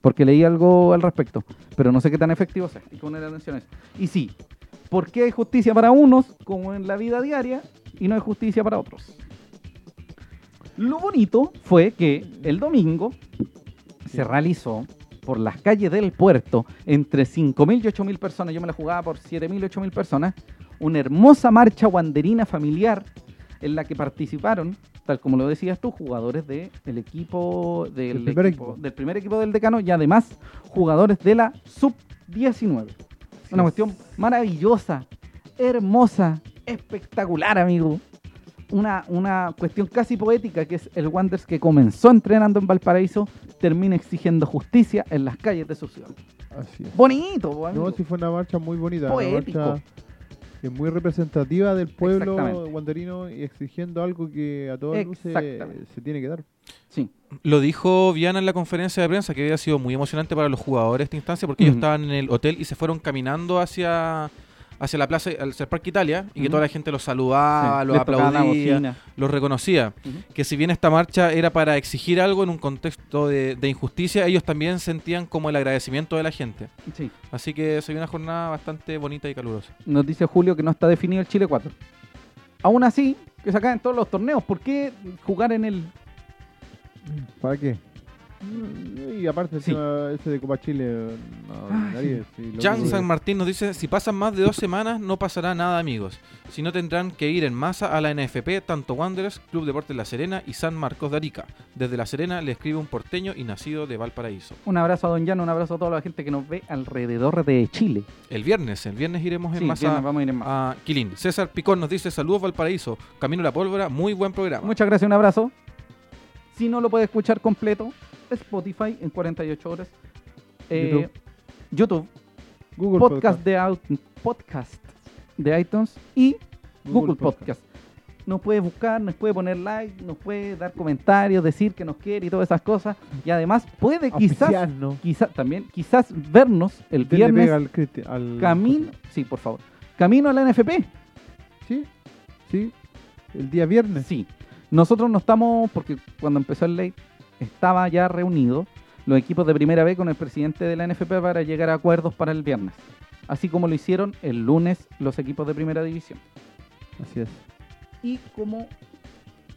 Porque leí algo al respecto. Pero no sé qué tan efectivo sea. Y con la atención a eso. Y sí, ¿por qué hay justicia para unos, como en la vida diaria, y no hay justicia para otros? Lo bonito fue que el domingo se realizó por las calles del puerto entre 5.000 y 8.000 personas. Yo me la jugaba por 7.000 y 8.000 personas. Una hermosa marcha guanderina familiar en la que participaron, tal como lo decías tú, jugadores del equipo, del, primer equipo, equipo. del primer equipo del decano y además jugadores de la sub-19. Una es. cuestión maravillosa, hermosa, espectacular, amigo. Una, una cuestión casi poética que es el Wanderers que comenzó entrenando en Valparaíso, termina exigiendo justicia en las calles de su ciudad. Así es. Bonito, amigo. No, sí fue una marcha muy bonita. Poético. Una marcha eh, muy representativa del pueblo guanderino y exigiendo algo que a todas luces se tiene que dar. Sí, Lo dijo Viana en la conferencia de prensa que había sido muy emocionante para los jugadores esta instancia porque ellos estaban en el hotel y se fueron caminando hacia, hacia la plaza, hacia el Parque Italia y que toda la gente los saludaba, sí. los Les aplaudía, los reconocía. Que si bien esta marcha era para exigir algo en un contexto de, de injusticia, ellos también sentían como el agradecimiento de la gente. Sí. Así que se vio una jornada bastante bonita y calurosa. Nos dice Julio que no está definido el Chile 4. Aún así, que se acaben todos los torneos. ¿Por qué jugar en el ¿Para qué? Y aparte Sí. ese de Copa Chile, no, Ah, nadie. sí, lo Jan San Martín nos dice, si pasan más de dos semanas no pasará nada amigos, si no tendrán que ir en masa a la NFP, tanto Wanderers, Club Deportes La Serena y San Marcos de Arica. Desde La Serena le escribe un porteño y nacido de Valparaíso. Un abrazo a Don Jan, un abrazo a toda la gente que nos ve alrededor de Chile. El viernes, el viernes iremos en Sí, masa viernes vamos a ir en masa. a Quilín. César Picón nos dice, saludos Valparaíso, Camino a la Pólvora, muy buen programa. Muchas gracias, un abrazo. Si no lo puede escuchar completo, Spotify en 48 horas. Eh, YouTube, Google podcast, de podcast de iTunes y Google, Podcast. Nos puede buscar, nos puede poner like, nos puede dar comentarios, decir que nos quiere y todas esas cosas. Y además puede quizás, quizás también, quizás vernos el viernes al al- camino, sí, por favor, camino a la NFP. Sí, sí. El día viernes. Sí. Nosotros no estamos, porque cuando empezó el ley estaba ya reunido los equipos de primera B con el presidente de la NFP para llegar a acuerdos para el viernes. Así como lo hicieron el lunes los equipos de primera división. Así es. Y como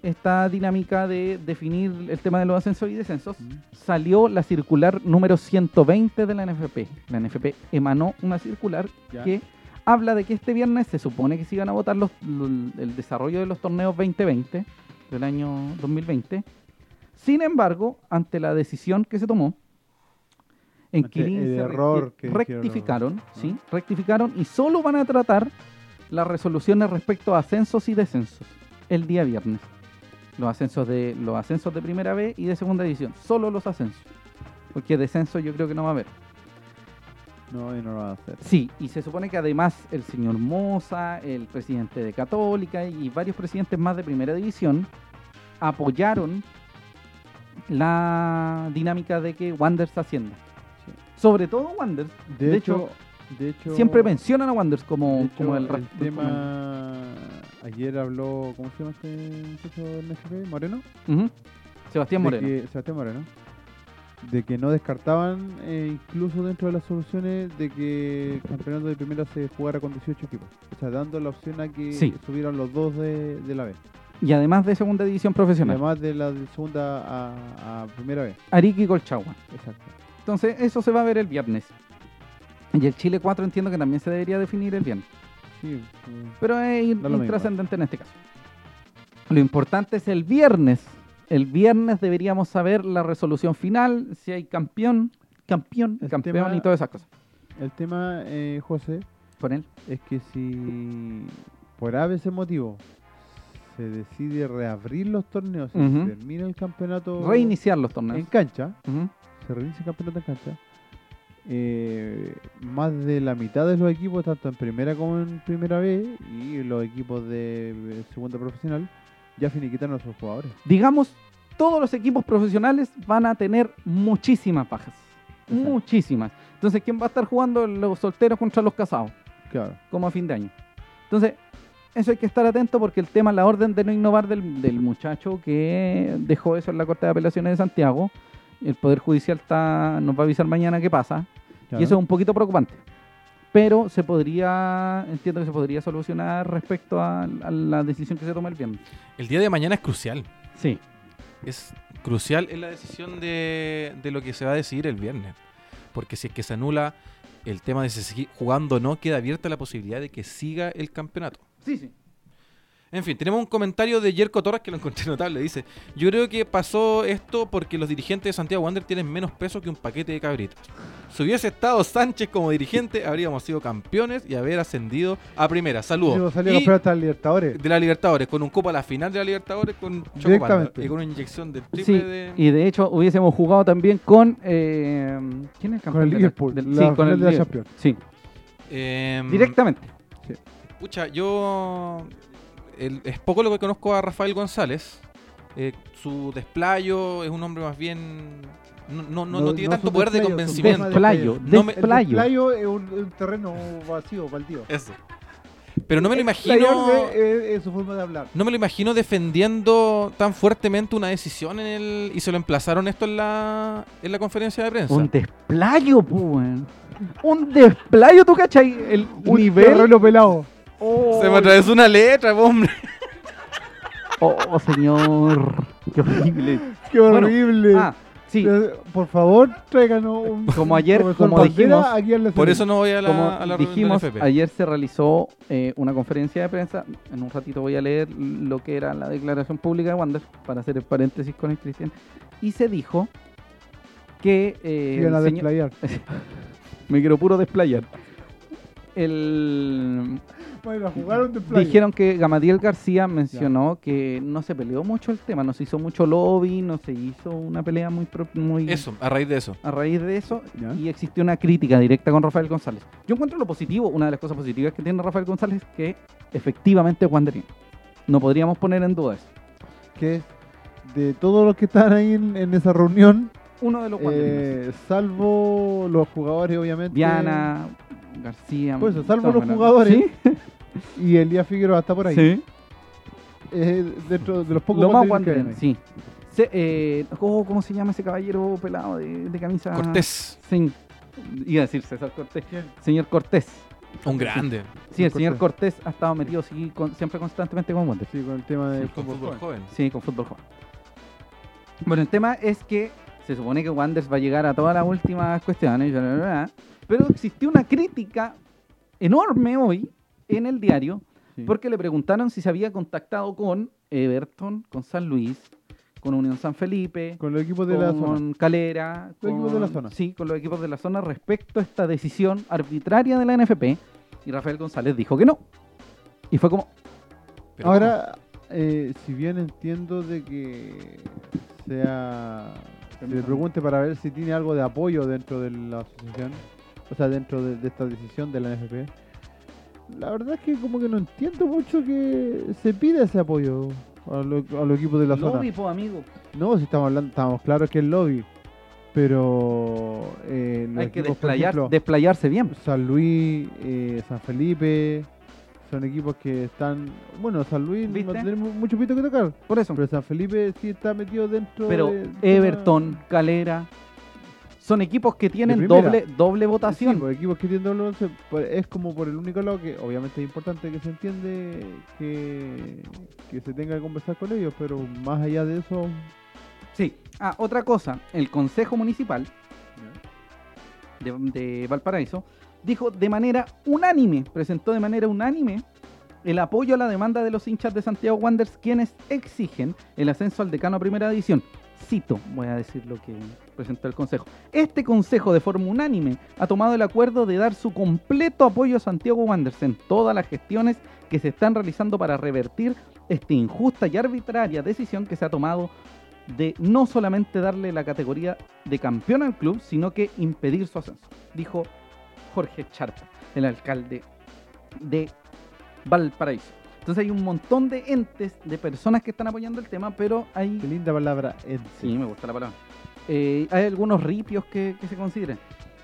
esta dinámica de definir el tema de los ascensos y descensos, salió la circular número 120 de la NFP. La NFP emanó una circular Ya. que habla de que este viernes se supone que se iban a votar los, el desarrollo de los torneos 2020 del año 2020. Sin embargo, ante la decisión que se tomó, en se que hicieron rectificaron, ¿sí? rectificaron y solo van a tratar las resoluciones respecto a ascensos y descensos el día viernes. Los ascensos de los ascensos de primera B y de segunda división, solo los ascensos. Porque descenso yo creo que no va a haber. No, y no lo van a hacer. Sí, y se supone que además el señor Moza, el presidente de Católica y varios presidentes más de primera división apoyaron la dinámica de que Wanderers ascienda. Sí. Sobre todo Wanderers. De, De hecho, de hecho, Siempre mencionan a Wanderers como, hecho, como el, tema. Ayer habló, ¿cómo se llama este muchacho del? Moreno. Ujú. Sebastián De Moreno. que- Sebastián Moreno. De que no descartaban, eh, incluso dentro de las soluciones, de que el campeonato de primera se jugara con 18 equipos. O sea, dando la opción a que Sí. subieran los dos de, de la B. Y además de segunda división profesional. además de la de segunda a, a primera B. Arica y Colchagua. Exacto. Entonces, eso se va a ver el viernes. Y el Chile 4 entiendo que también se debería definir el viernes. Sí, mm, Pero es intrascendente en este caso. Lo importante es el viernes. El viernes deberíamos saber la resolución final, si hay campeón, campeón, El campeón tema- y todas esas cosas. El tema, eh, José, Con él. es que si por a veces motivo se decide reabrir los torneos se termina el campeonato Reiniciar los en torneos. cancha, Ujú. se reinicia el campeonato en cancha, eh, más de la mitad de los equipos, tanto en primera como en primera B, y los equipos de segunda profesional, ya finiquitaron a sus jugadores. Digamos, todos los equipos profesionales van a tener muchísimas bajas. Exacto. Muchísimas. Entonces, ¿quién va a estar jugando los solteros contra los casados? Claro. como a fin de año. Entonces, eso hay que estar atento porque el tema, la orden de no innovar del, del muchacho que dejó eso en la Corte de Apelaciones de Santiago, el Poder Judicial está, nos va a avisar mañana qué pasa, claro. y eso es un poquito preocupante. Pero se podría, entiendo que se podría solucionar respecto a, a la decisión que se toma el viernes. El día de mañana es crucial. Sí. Es crucial en la decisión de, de lo que se va a decidir el viernes. Porque si es que se anula el tema de si sigue jugando o no, queda abierta la posibilidad de que siga el campeonato. Sí, sí. En fin, tenemos un comentario de Jerko Torres que lo encontré notable. Dice, yo creo que pasó esto porque los dirigentes de Santiago Wander tienen menos peso que un paquete de cabritas. Si hubiese estado Sánchez como dirigente, habríamos sido campeones y haber ascendido a primera. Saludos. Salió Y el Libertadores. de la Libertadores, con un cupo a la final de la Libertadores con y con una inyección de triple Sí, de... y de hecho hubiésemos jugado también con... eh, ¿Quién es el campeón? Con el de la- Liverpool, del- la sí, con el de la. Champions. Sí, Em, directamente. Pucha, yo. el- es poco lo que conozco a Rafael González. Eh, su desplayo es un hombre más bien. No, no, no, no tiene tanto poder de convencimiento. Desplayo, No me- desplayo. El desplayo es un, un terreno vacío, baldío. Eso. Pero no me lo imagino. es, es su forma de hablar. No me lo imagino defendiendo tan fuertemente una decisión en el. Y se lo emplazaron esto en la, en la conferencia de prensa. Un desplayo, pues. Un desplayo, ¿tú cachai? El Un nivel. terreno pelado. Oh, Se me atravesó una letra, hombre. oh, señor. Qué horrible. Qué Bueno, horrible. Ah, Sí, Eh, Por favor, tráiganos un. Como ayer, como dijimos, Por eso no voy a la, como a la reunión dijimos, ayer se realizó eh, una conferencia de prensa. En un ratito voy a leer lo que era la declaración pública de Wander para hacer el paréntesis con el Cristian. Y se dijo que eh, el señor- desplayar. me quiero puro desplayar. El, Bueno, jugaron de playa. Dijeron que Gamadiel García mencionó que no se peleó mucho el tema, no se hizo mucho lobby, no se hizo una pelea muy, pro- muy Eso, a raíz de eso. a raíz de eso Ya. y existió una crítica directa con Rafael González. Yo encuentro lo positivo, una de las cosas positivas que tiene Rafael González es que efectivamente es. No podríamos poner en duda eso. Que de todos los que están ahí en, en esa reunión, Uno de los eh, salvo los jugadores, obviamente. Viana, García. Pues eso, salvo los jugadores. ¿Sí? Y Elías Figueroa está por ahí. Sí. Eh, dentro de los pocos Lo más que sí. Se- eh, oh, ¿Cómo se llama ese caballero pelado de, de camisa? Cortés, Sí. Iba a decir César Cortés. Señor Cortés. un grande. Sí, el Cortés. señor Cortés ha estado metido sí, con- siempre constantemente con Wander. Sí, con el tema de Con fútbol joven. Sí, con fútbol joven. Bueno, el tema es que se supone que Wanderers va a llegar a todas las últimas cuestiones, bla, pero existió una crítica enorme hoy en el diario Sí. porque le preguntaron si se había contactado con Everton, con San Luis, con Unión San Felipe, Con los equipos de la zona. con Calera, Los equipos de la con- zona. Sí, con los equipos de la zona respecto a esta decisión arbitraria de la NFP. Y Rafael González dijo que no. Y fue como, Pero Ahora, eh, si bien entiendo de que sea. Se le pregunte para ver si tiene algo de apoyo dentro de la asociación, o sea, dentro de, de esta decisión de la NFP. La verdad es que como que no entiendo mucho que se pide ese apoyo a, lo- a los equipos de la lobby, zona. po, amigo. No, si estamos hablando, estamos claros que es lobby, pero eh, Hay que equipos, por desplayar- ejemplo, desplayarse bien. San Luis, eh, San Felipe, son equipos que están. Bueno, San Luis ¿Viste? no tenemos mucho pito que tocar, Por eso. pero San Felipe sí está metido dentro. Pero de- de Everton, Calera, son equipos que tienen doble, doble votación. Sí, pues, equipos que tienen doble votación, pues, es como por el único lado que obviamente es importante que se entiende que, que se tenga que conversar con ellos, pero más allá de eso. Sí. Ah, otra cosa, el Consejo Municipal de, de Valparaíso dijo de manera unánime, presentó de manera unánime el apoyo a la demanda de los hinchas de Santiago Wanderers, quienes exigen el ascenso al decano a primera división. Cito, voy a decir lo que presentó el Consejo. Este Consejo de forma unánime ha tomado el acuerdo de dar su completo apoyo a Santiago Wanderers en todas las gestiones que se están realizando para revertir esta injusta y arbitraria decisión que se ha tomado de no solamente darle la categoría de campeón al club, sino que impedir su ascenso, dijo Jorge Charpa, el alcalde de Valparaíso. Entonces hay un montón de entes, de personas que están apoyando el tema, pero hay... Qué linda palabra. sí. Me gusta la palabra. Eh, hay algunos ripios que, que se consideran.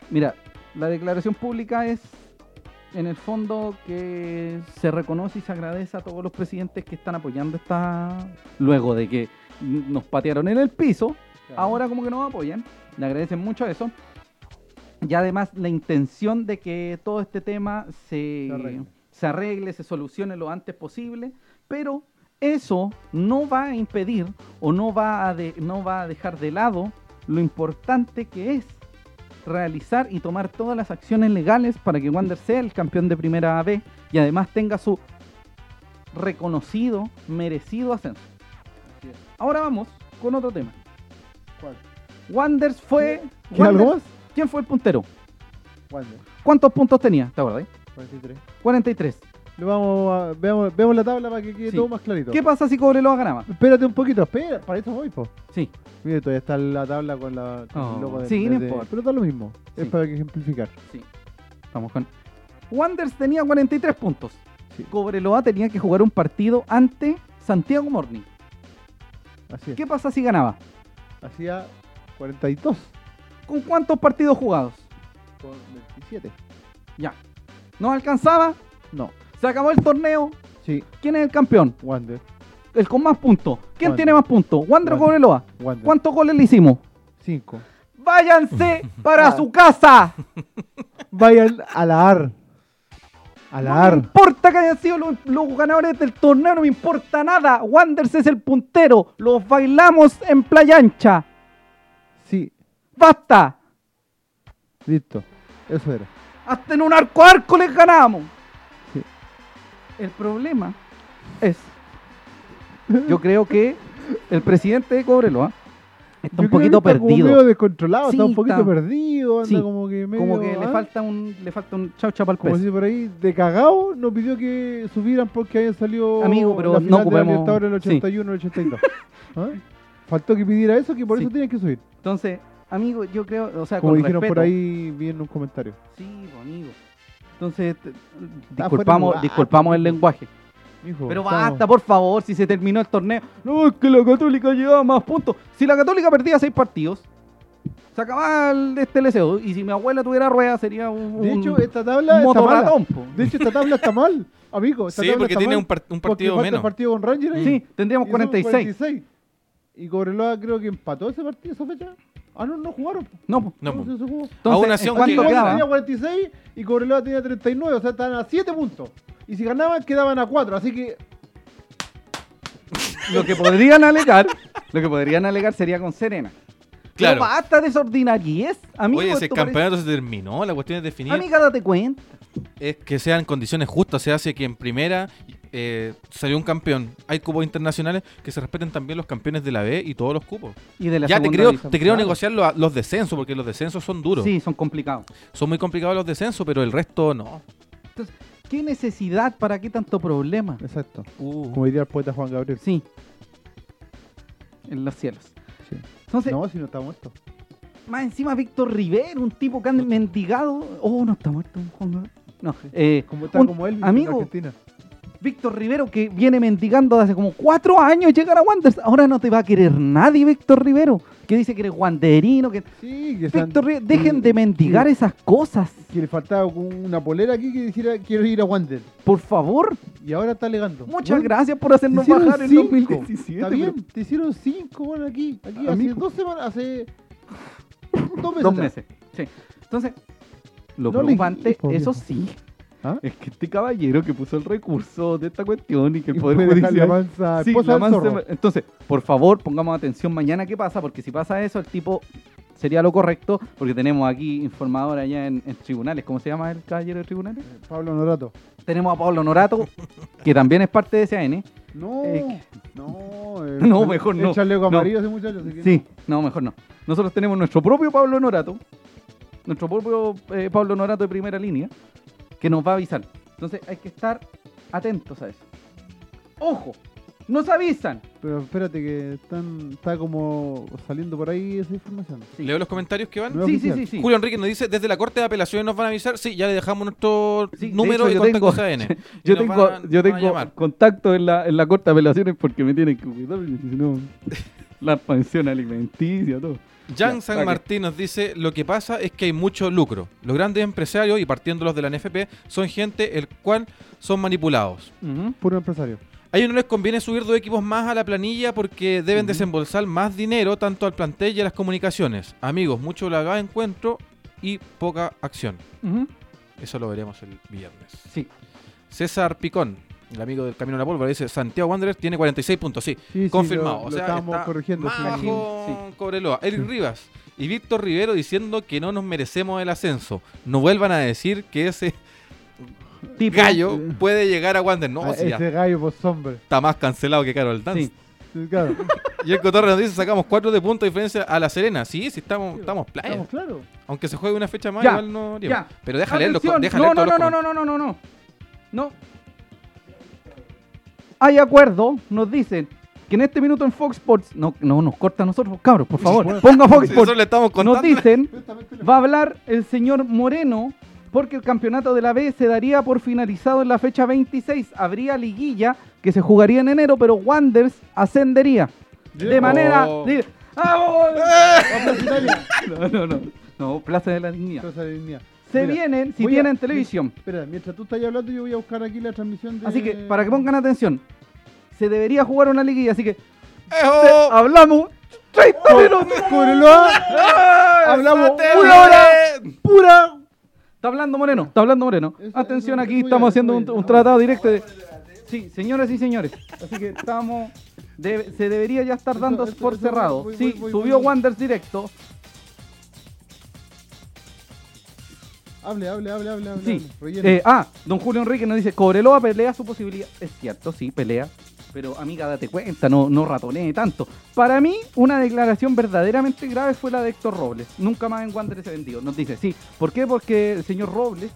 Mira, la declaración pública es, en el fondo, que se reconoce y se agradece a todos los presidentes que están apoyando esta... Luego de que nos patearon en el piso, ahora como que nos apoyan. Le agradecen mucho eso. Y además la intención de que todo este tema se, Se arregle. Se arregle, se solucione lo antes posible, pero eso no va a impedir o no va a, de- no va a dejar de lado lo importante que es realizar y tomar todas las acciones legales para que Wander sea el campeón de primera B y además tenga su reconocido, merecido ascenso. Ahora vamos con otro tema. ¿Cuál? Wanders fue. ¿Quién fue el puntero? Wander, ¿Cuántos puntos tenía? ¿Te acuerdas? 43. 43. Le vamos a, veamos, veamos la tabla para que quede Sí. todo más clarito. ¿Qué pasa si Cobreloa ganaba? Espérate un poquito, espera, para eso voy, po. Sí. Mire, todavía está la tabla con, la, con Oh, el logo de, sí, no de- importa. Pero da lo mismo, es Sí. para ejemplificar. Sí. Vamos con. Wanders tenía 43 puntos. Sí. Cobreloa tenía que jugar un partido ante Santiago Morning. Así es. ¿Qué pasa si ganaba? Hacía 42 ¿Con cuántos partidos jugados? con 27. Ya. ¿No alcanzaba? No, Se acabó el torneo. sí, ¿Quién es el campeón? Wander, El con más puntos. ¿Quién Wander. tiene más puntos? ¿Wander o Wander. Cobreloa? Wander. ¿Cuántos goles le hicimos? 5. ¡Váyanse para Ah. su casa! Vayan a la AR. A la No me AR. importa que hayan sido los, los ganadores del torneo, no me importa nada. Wanders es el puntero. Los bailamos en Playa Ancha. Sí, ¡Basta! Listo. Eso era. Hasta en un arco a arco les ganamos. Sí. El problema es, yo creo que el presidente de Cobreloa está Yo un creo poquito que está como perdido. medio descontrolado, Sí, está un poquito está- perdido, anda Sí, como que medio. Como que le ¿ah? falta un, le falta un chau chau al Como si por ahí de cagao nos pidió que subieran porque habían salido Amigo, pero la no final de la ocupemos- Libertadores el sí. 81 el 82. ¿Ah? Faltó que pidiera eso, que por eso tenían que subir. Entonces, amigo, yo creo, o sea, Como con dijeron por ahí, vi en un comentario. Sí, amigo. Entonces, disculpamos, lugar, disculpamos el lenguaje. Mijo, Pero estamos- basta, por favor, si se terminó el torneo. No, es que la Católica llevaba más puntos. Si la Católica perdía seis partidos, se acababa el, este leseo. Y si mi abuela tuviera rueda, sería un, De un hecho, esta tabla está motorratón, mala. po. De hecho, esta tabla está mal, amigo. Esta Sí, tabla porque está tiene mal, un, par- un porque partido falta menos. partido con Ranger ahí. Sí, tendríamos Y son 46. 46. Y Cobreloa creo que empató ese partido, esa fecha. Ah, no, no jugaron. No, po. No, No, po. se jugó. Entonces, Aún así, ¿en aunque ¿cuánto gana- quedaba? tenía 46 y Cobreloa tenía 39, o sea, estaban a 7 puntos. Y si ganaban, quedaban a 4, así que Lo que podrían alegar, lo que podrían alegar sería con Serena. Claro. Pero basta de ordinariez, amigo. Oye, ese parece- campeonato se terminó, la cuestión es definir. Amiga, date cuenta. es que sean condiciones justas. Se hace que en primera eh, salió un campeón. Hay cupos internacionales que se respeten también los campeones de la B y todos los cupos. Y de la ya te creo, división, te creo claro. negociar los, los descensos, porque los descensos son duros. Sí, son complicados. Son muy complicados los descensos, pero el resto no. Entonces, ¿qué necesidad? ¿Para qué tanto problema? Exacto. Uh. Como diría el poeta Juan Gabriel. Sí. En los cielos. Sí. Entonces, No, si no está muerto. más encima Víctor Rivero, un tipo que anda mendigado. Oh, no está muerto. Juan Gabriel. No, eh, Como está un como él, amigo. en Argentina. Víctor Rivero que viene mendigando desde hace como cuatro años llegar a Wanderers. Ahora no te va a querer nadie, Víctor Rivero. Que dice que eres wanderino. Que... Sí, que Víctor Rivero, dejen de mendigar que- esas cosas. Que le faltaba una polera aquí que dijera quiero ir a Wander. Por favor. Y ahora está alegando. Muchas Bueno, gracias por hacernos bajar en cinco. 2017. Está pero- bien, te hicieron cinco, bueno, aquí. Aquí hace Amigo. dos semanas, hace dos meses. Dos atrás. meses. Sí. Entonces, lo No preocupante, eso sí, ¿Ah? es que este caballero que puso el recurso de esta cuestión y que el Y Poder Judicial... mansa Sí, la mansa- zorro. Entonces, por favor, pongamos atención mañana qué pasa, porque si pasa eso, el tipo sería lo correcto, porque tenemos aquí informador allá en, en tribunales. ¿Cómo se llama el caballero de tribunales? Pablo Norato. Tenemos a Pablo Norato, que también es parte de SAN. No, Eh, no. eh, No, mejor no. Chaleco No. amarillo ese muchacho. Sí, no, mejor no. Nosotros tenemos nuestro propio Pablo Norato, nuestro propio eh, Pablo Norato de primera línea, que nos va a avisar. Entonces hay que estar atentos a eso. ¡Ojo! ¡Nos avisan! Pero espérate que están, está como saliendo por ahí esa información. Sí. ¿Leo los comentarios que van? No. Sí, sí, sí, sí. Julio Enrique nos dice, desde la Corte de Apelaciones nos van a avisar. Sí, ya le dejamos nuestro Sí, de número hecho, y yo contacto tengo- CN. Y Yo tengo, van yo tengo contacto en la, en la corte de apelaciones porque me tienen que cuidar, si no, la pensión alimenticia, todo. Jan San. Martín nos dice, lo que pasa es que hay mucho lucro. Los grandes empresarios, y partiendo los de la NFP, son gente el cual son manipulados. Puro empresario. A ellos no les conviene subir dos equipos más a la planilla porque deben desembolsar más dinero tanto al plantel y a las comunicaciones. Amigos, mucho la encuentro y poca acción. Eso lo veremos el viernes. Sí. César Picón, el amigo del Camino a la Pólvora, dice Santiago Wanderers tiene 46 puntos. Sí, Sí, sí, confirmado. lo- o lo sea, estábamos está corrigiendo, más sí. abajo Cobreloa. Eric Rivas y Víctor Rivero diciendo que no nos merecemos el ascenso. No vuelvan a decir que ese Tipo, gallo puede llegar a Wander. No, si ese gallo, pues hombre. está más cancelado que Carol Dance. Sí. Sí, Claro, Y el Cotorre nos dice, sacamos 4 de puntos de diferencia a la Serena. Sí, sí, estamos, estamos playa. estamos claros. Aunque se juegue una fecha más, Ya, igual no ya. Pero déjale los, déjale no, no, todos no, los no, no, no, no, no, no. Hay acuerdo, nos dicen que en este minuto en Fox Sports, no, no nos corta a nosotros, cabros, por favor, ponga Fox Sports. le estamos. Nos dicen, va a hablar el señor Moreno, porque el campeonato de la B se daría por finalizado en la fecha 26. Habría liguilla que se jugaría en enero, pero Wanders ascendería. De manera... Oh. No, no, no. No, Plaza de la Dignidad. Plaza de Dignidad. Se Mira, vienen, si voy a- tienen televisión. Espera, mientras tú estás hablando, yo voy a buscar aquí la transmisión de. Así que, para que pongan atención, se debería jugar una liguilla, así que ¡Ejo! hablamos 30 minutos. ¡Ah! hablamos ¡Sate, una hora pura. Está hablando Moreno, está hablando Moreno. Atención, aquí estamos haciendo un, un tratado directo de... Sí, señoras y señores. Así que estamos... debe- se debería ya estar dando eso- por eso- cerrado. voy- Sí, voy- voy- subió voy- Wanders directo. Hable, hable, hable, hable, hable. Sí. hable. Eh, ah, don Julio Enrique nos dice, Cobreloa pelea su posibilidad. Es cierto, sí, pelea. Pero amiga, date cuenta, no, no ratonee tanto. Para mí, una declaración verdaderamente grave fue la de Héctor Robles. Nunca más en Wander se vendió. Nos dice, sí. ¿Por qué? Porque el señor Robles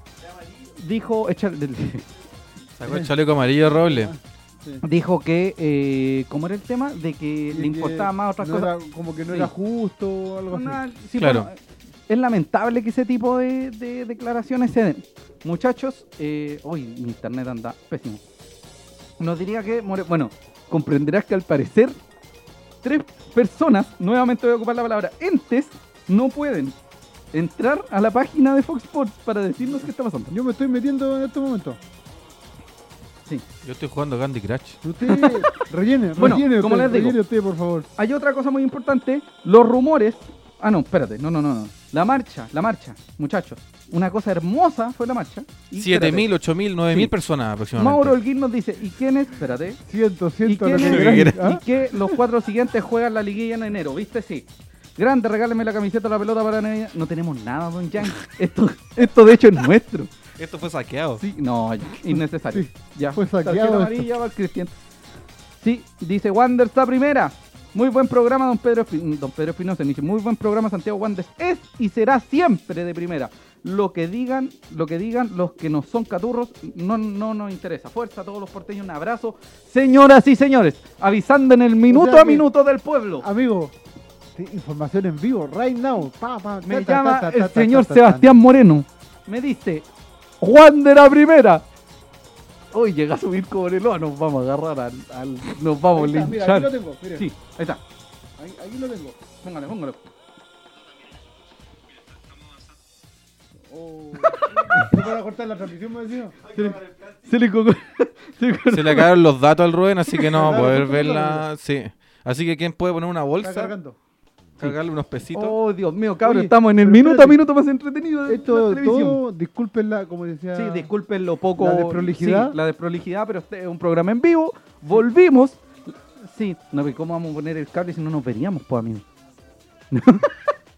dijo, Sacó el chaleco amarillo Roble. Sí. dijo que, eh, ¿cómo era el tema? De que Y le que importaba más otras no cosas. era- como que no Sí. era justo o algo así. Una- Claro. bueno, es lamentable que ese tipo de, de declaraciones se den. Muchachos, eh, hoy mi internet anda pésimo. Nos diría que, More- bueno, comprenderás que al parecer tres personas, nuevamente voy a ocupar la palabra, entes, no pueden entrar a la página de Fox Sports para decirnos qué está pasando. Yo me estoy metiendo en este momento. Sí. Yo estoy jugando Candy Crush. Usted rellene, Bueno, rellene como usted, les digo. rellene usted, por favor. Hay otra cosa muy importante, los rumores. Ah, no, espérate, no, no, no, no. La marcha, la marcha, muchachos. Una cosa hermosa fue la marcha. Y, espérate, 7.000, 8.000, 9.000 Sí. personas aproximadamente. Mauro Holguín nos dice, ¿y quién es? Espérate. Siento, ¿Y siento lo quién que ¿ah? Y que los cuatro siguientes juegan la liguilla en enero, ¿viste? Sí. Grande, regáleme la camiseta la pelota para Navidad. No tenemos nada, don Jan. Esto, esto de hecho es nuestro. Esto fue saqueado. Sí, no, ya, innecesario. Sí, ya. fue saqueado Tarjeta amarilla para el Cristian. Sí, dice Wander está primera. Muy buen programa, don Pedro, don Pedro Espinosa. Muy buen programa, Santiago Wander. Es y será siempre de primera. Lo que digan, lo que digan los que no son caturros, no, no nos interesa. Fuerza a todos los porteños, un abrazo. Señoras y señores, avisando en el minuto sea a minuto del pueblo. Amigo, información en vivo, right now. Pa, pa, Me llama el señor Sebastián Moreno. Me dice, Juan de la primera. Hoy llega a subir Cobreloa, nos vamos a agarrar al, al- nos vamos Ahí a está, mira, linchar. aquí lo tengo, mire. Sí, ahí está. Ahí, aquí lo tengo. Póngale, póngale. Oh. ¿Se para cortar la transmisión, me decía? Se le se le acabaron los datos al Rubén, así que no va a poder ¿cómo lo verla. Sí. Así que, ¿quién puede poner una Está bolsa? Cargarle unos pesitos. Oh, Dios mío, cabrón, Oye, estamos en el pero minuto a espérate. minuto más entretenido de Esto la televisión. todo, discúlpenla, como decía. Sí, disculpen lo poco. ¿La desprolijidad? Sí, la desprolijidad, pero este es un programa en vivo. Volvimos. Sí, no, ¿cómo vamos a poner el cable si no nos veríamos, pues, amigo?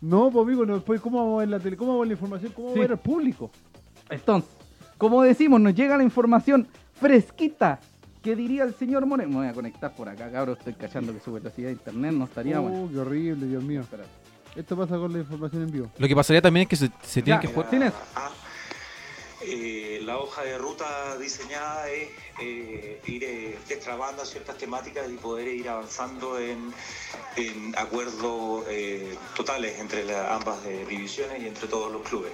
No, pues amigo, no, después, ¿cómo vamos a ver la tele? ¿Cómo vamos a ver la información? ¿Cómo Sí. va a ver al público? Entonces, como decimos, nos llega la información fresquita. ¿Qué diría el señor Moreno? Me voy a conectar por acá, cabrón. Estoy cachando que su velocidad de internet no estaría Oh, bueno. qué horrible, Dios mío. Espérate. Esto pasa con la información en vivo. Lo que pasaría también es que se, se tienen que jugar. ¿Tienes? Ah, eh, la hoja de ruta diseñada es eh, ir eh, destrabando ciertas temáticas y poder ir avanzando en, en acuerdos eh, totales entre la- ambas eh, divisiones y entre todos los clubes.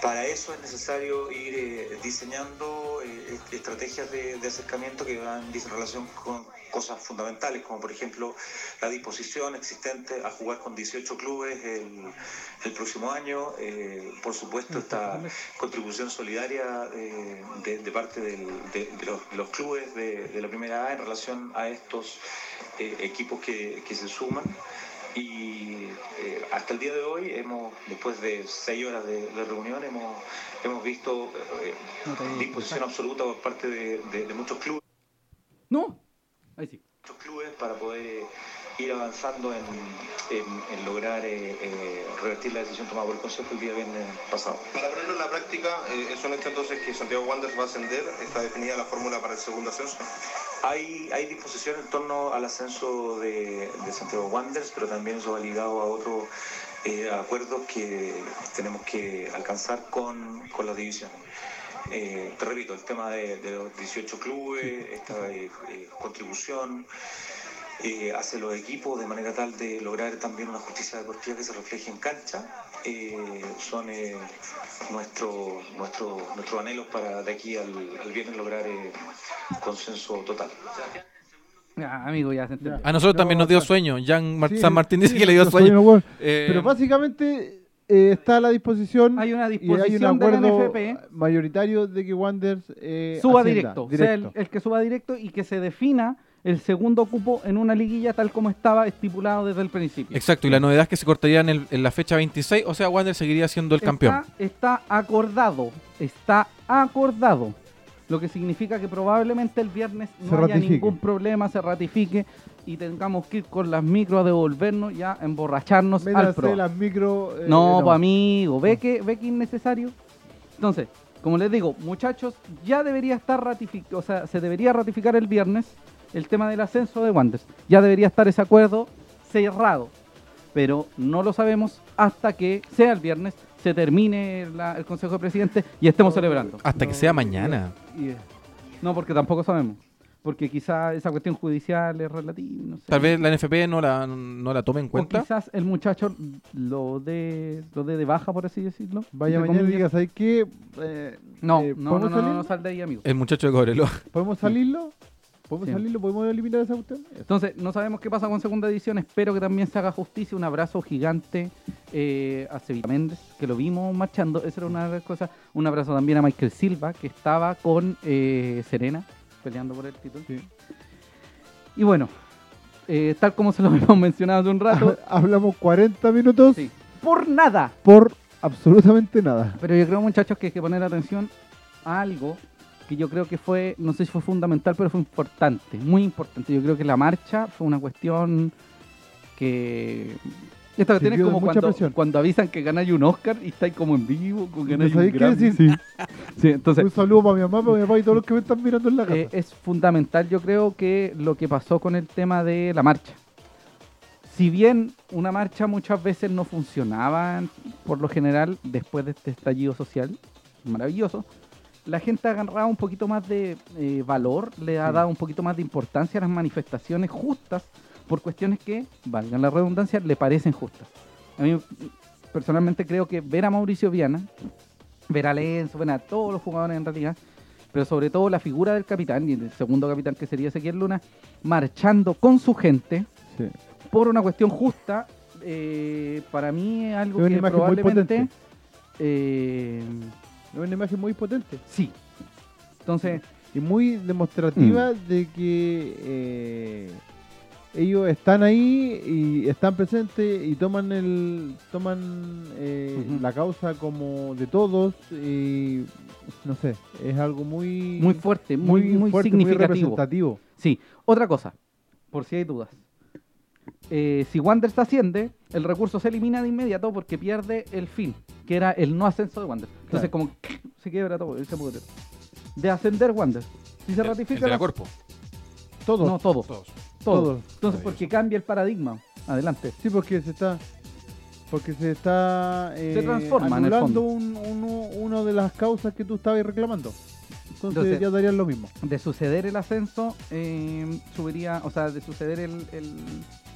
Para eso es necesario ir eh, eh, est- estrategias de, de acercamiento que van en relación con cosas fundamentales, como por ejemplo la disposición existente a jugar con 18 clubes el, el próximo año. eh, por supuesto, esta contribución solidaria eh, de, de parte del- de, de los, de los clubes de, la primera A en relación a estos eh, equipos que, que se suman. Y eh, hasta el día de hoy, hemos, después de seis horas de, de reunión, hemos, hemos visto eh, disposición absoluta por parte de, de- de muchos clubes ¿No? Ahí sí. muchos clubes para poder ir avanzando en, en- en lograr eh, eh, revertir la decisión tomada por el Consejo el día viernes pasado. Para ponerlo en la práctica, eh, es hecho entonces que Santiago Wanderers va a ascender, está definida la fórmula para el segundo ascenso. Hay, hay disposición en torno al ascenso de, de Santiago Wanderers, pero también eso va ligado a otros eh, acuerdos que tenemos que alcanzar con, con las divisiones. Eh, te repito, el tema de, de los 18 clubes, esta eh, contribución eh, hacia los equipos de manera tal de lograr también una justicia deportiva que se refleje en cancha, eh, son eh, nuestro, nuestro, nuestros anhelos para de aquí al, al viernes lograr eh, consenso total. Ah, amigo, ya se. A nosotros No, también nos dio sueño. Jan Mar- Sí, San Martín dice sí, que le dio sueño. bueno. Eh, Pero básicamente eh, está a la disposición Hay una y hay disposición un acuerdo NFP. mayoritario de que Wanderers eh, suba ascienda, directo, sea el, el que suba directo y que se defina el segundo cupo en una liguilla tal como estaba estipulado desde el principio. Exacto, y la novedad es que se cortaría en, el- en la fecha 26, o sea, Wander seguiría siendo el campeón. Está, acordado, está acordado. Lo que significa que probablemente el viernes no Se haya ratifique. ningún problema, se ratifique y tengamos que ir con las micros a devolvernos ya a emborracharnos al pro. las micro. eh, No, pues amigo, ¿ve que, ¿ve que innecesario? Entonces, como les digo, muchachos, ya debería estar ratificado, o sea, se debería ratificar el viernes el tema del ascenso de Wanderers. Ya debería estar ese acuerdo cerrado, pero no lo sabemos hasta que sea el viernes, se termine la- el Consejo de Presidentes y estemos celebrando. Hasta que sea mañana. Y, No, porque tampoco sabemos. Porque quizá esa cuestión judicial es relativa, no sé. Tal vez la NFP no la, no la tome en O cuenta. quizás el muchacho lo de, lo de, de baja, por así decirlo. vaya mañana y digas, ¿sabes qué? Eh, No, eh, no, no, ¿podemos no, no, sal de ahí, amigo. El muchacho de Cobreloa. ¿Podemos salirlo? ¿Podemos Sí. salirlo? ¿Podemos eliminar esa cuestión? Entonces, no sabemos qué pasa con segunda edición. Espero que también se haga justicia. Un abrazo gigante eh, a Sevilla Méndez, que lo vimos marchando. Esa era una de las cosas. Un abrazo también a Michael Silva, que estaba con eh, Serena, peleando por el título. Sí. Y bueno, eh, tal como se lo hemos mencionado hace un rato, Hablamos 40 minutos sí, por nada. por absolutamente nada. Pero yo creo, muchachos, que hay que poner atención a algo que yo creo que fue, no sé si fue fundamental, pero fue importante, muy importante. Yo creo que la marcha fue una cuestión que... Esta cuestión es como mucha cuando, presión. cuando avisan que ganáis un Oscar y estáis como en vivo, con ¿No ganáis un Grammy. decir? Sí, entonces Un saludo para mi mamá, para mi papá y todos los que me están mirando en la casa. eh, es fundamental, yo creo que lo que pasó con el tema de la marcha. Si bien una marcha muchas veces no funcionaba, por lo general, después de este estallido social maravilloso, la gente ha agarrado un poquito más de eh, valor, le ha Sí. dado un poquito más de importancia a las manifestaciones justas por cuestiones que, valgan la redundancia, le parecen justas. A mí personalmente creo que ver a Mauricio Viana, ver a Lenzo, ver a todos los jugadores en realidad, pero sobre todo la figura del capitán y el segundo capitán que sería Ezequiel Luna, marchando con su gente Sí. por una cuestión justa, eh, para mí es algo Es que probablemente... eh, Es una imagen muy potente sí. Entonces, y muy demostrativa Mm. de que eh, ellos están ahí y están presentes y toman el toman eh, la causa como de todos y no sé, es algo muy muy fuerte, muy, muy, fuerte, muy significativo. representativo. Sí, otra cosa, por si hay dudas. Eh, si Wander se asciende, el recurso se elimina de inmediato porque pierde el fin, que era el no ascenso de Wander. Entonces, Claro. como se quiebra todo, poder. De ascender Wander. Si se El- ratifica. el de la la- cuerpo. Todos, No, todo. Todos. todo. todos. Entonces, porque cambia el paradigma. Adelante. Sí, porque se está porque se está eh, Se transforma en el anulando fondo. un, uno, uno de las causas que tú estabas reclamando. Entonces, Entonces- ya darían lo mismo. De suceder el ascenso, eh, subiría, o sea, de suceder el, el,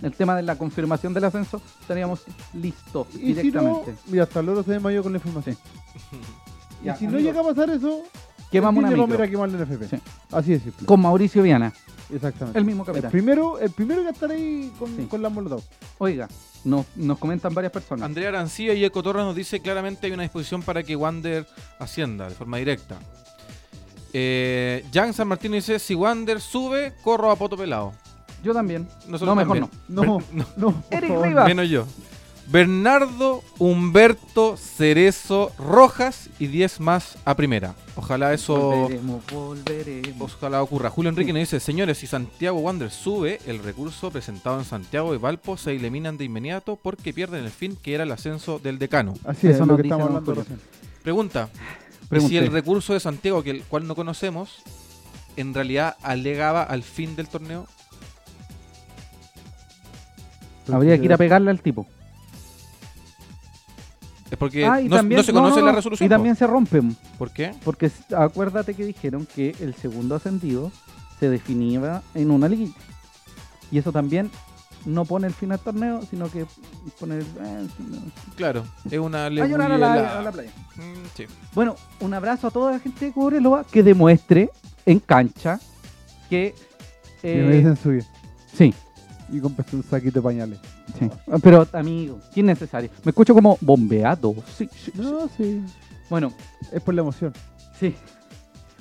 el tema de la confirmación del ascenso, estaríamos listos Y si no, directamente. mira, hasta el loro se desmayó con la información. Y Ya, si no llega a pasar eso, quemamos el una vamos a a quemar NFP. Sí. Así simple. Con Mauricio Viana, Exactamente. el mismo El capitán. primero, el primero que estar ahí con, Sí. con la Molotov. Oiga, nos, nos comentan varias personas. Andrea Arancía y Eco Torres nos dice claramente hay una disposición para que Wander ascienda de forma directa. Eh, Jan San Martín dice, si Wander sube, corro a poto pelado. Yo también. Nosotros no, mejor también. no. No, Ber- no, no. Eric. Rivas. menos yo. Bernardo Humberto Cerezo Rojas y 10 más a primera. Ojalá eso Volveremos, volveremos. ojalá ocurra. Julio Enrique nos dice, señores, si Santiago Wander sube, el recurso presentado en Santiago y Valpo se eliminan de inmediato porque pierden el fin que era el ascenso del decano. Así es, Eso lo nos que estamos hablando recién. Pregunta, ¿y Pregunté. si el recurso de Santiago, que el cual no conocemos, en realidad alegaba al fin del torneo? Habría que ir a pegarle al tipo. Es porque Ah, no, también- no se no, conoce no, la resolución. Y también se rompen. po. ¿Por qué? Porque acuérdate que dijeron que el segundo ascendido se definía en una liguilla. Y eso también no pone el fin al torneo, sino que pone el... eh, Claro, es una a llorar a alegoría. la, a la playa. Mm, sí. Bueno, un abrazo a toda la gente de Cobreloa que demuestre en cancha que... Que eh, me dicen subir. sí, Y compré un saquito de pañales. sí. Pero, amigo, ¿qué es necesario? Me escucho como bombeado. Sí, sí. No, sí. Bueno, Es por la emoción. sí.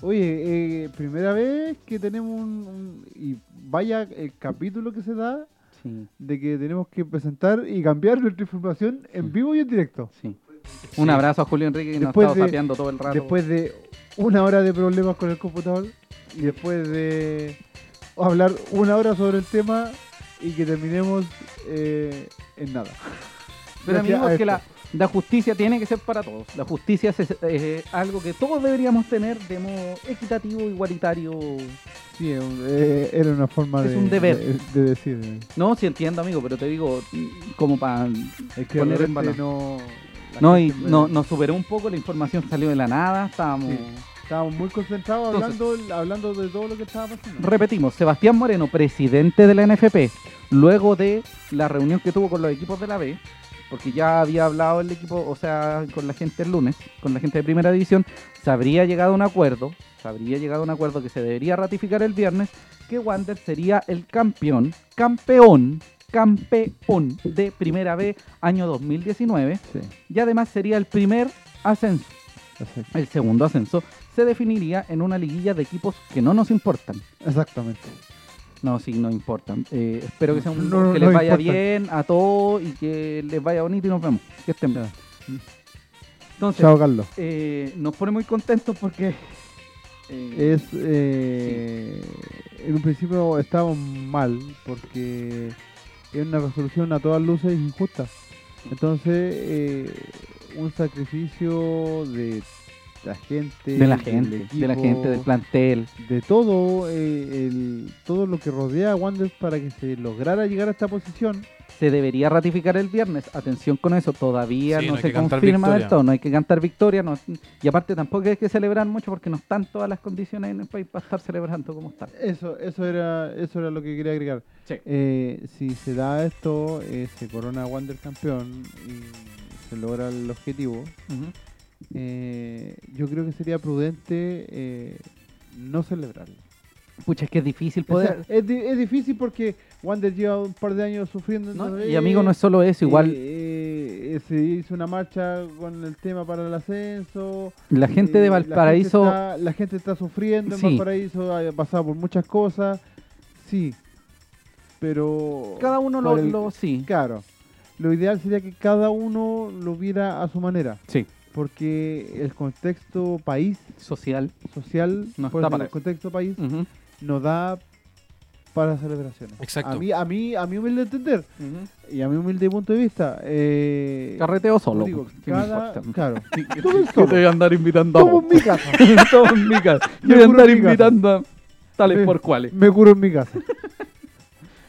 Oye, eh, primera vez que tenemos un, un- Y vaya el capítulo que se da Sí, de que tenemos que presentar y cambiar nuestra información en vivo y en directo. sí. Un abrazo a Julio Enrique que nos ha estado todo el rato. Después de una hora de problemas con el computador y después de hablar una hora sobre el tema y que terminemos eh, en nada. Pero gracias amigo, a es que la, justicia tiene que ser para todos. La justicia es, es, algo que todos deberíamos tener de modo equitativo, igualitario. Sí, eh, era una forma Es de, un deber. de, de decir. eh. No, sí entiendo, amigo, pero te digo, como para... Es que Poner en balance. no. No, y no, nos superó un poco, la información salió de la nada, estábamos... Sí. Estábamos muy concentrados Entonces- hablando, hablando de todo lo que estaba pasando. Repetimos, Sebastián Moreno, presidente de la NFP, luego de la reunión que tuvo con los equipos de la B, porque ya había hablado el equipo, o sea, con la gente el lunes, con la gente de primera división, se habría llegado a un acuerdo, se habría llegado a un acuerdo que se debería ratificar el viernes, que Wander sería el campeón, campeón, campeón de primera B año 2019, Sí, y además sería el primer ascenso. El segundo ascenso se definiría en una liguilla de equipos que no nos importan. exactamente. No, sí, no importan. Eh, espero que, sea un- No, que no les vaya bien a todos y que les vaya bonito y nos vemos. Que estén bien. Entonces, Chao, Carlos. eh, nos pone muy contentos porque... eh, Es, eh, En un principio estábamos mal porque es una resolución a todas luces injusta. Entonces, eh, un sacrificio de la gente, de la gente, de la equipo, gente, del plantel. de todo, eh, el, todo lo que rodea a Wanderers para que se lograra llegar a esta posición. Se debería ratificar el viernes. Atención con eso, todavía Sí, no, no se confirma del todo. No hay que cantar victoria. no- y aparte tampoco hay que celebrar mucho porque no están todas las condiciones en el país para estar celebrando como están. Eso, eso era, eso era lo que quería agregar. Sí. Eh, si se da esto, eh, se corona Wander campeón y se logra el objetivo, eh, yo creo que sería prudente eh, no celebrarlo. Pucha, es que es difícil O sea, poder... es, di- es difícil porque Wander lleva un par de años sufriendo. Y amigo, no es solo eso, igual eh, eh, se hizo una marcha con el tema para el ascenso. la gente eh, de la gente Valparaíso... está- La gente está, sufriendo en. Valparaíso, ha pasado por muchas cosas. Sí, pero. Cada uno lo, por el- lo- sí. Claro. Lo ideal sería que cada uno lo viera a su manera. Sí. Porque el contexto país, Social. social, No pues, está para el contexto país Ujú. no da para celebraciones. Exacto. A mí, a mí, a mi humilde entender y a mi humilde punto de vista, eh, Carreteo solo. digo, ¿qué me cada, claro, ¿Qué Todo el te solo. voy a andar invitando a vos? en mi casa, Todo en mi casa. Yo voy a andar invitando a tales Me- por cuales. me curo en mi casa.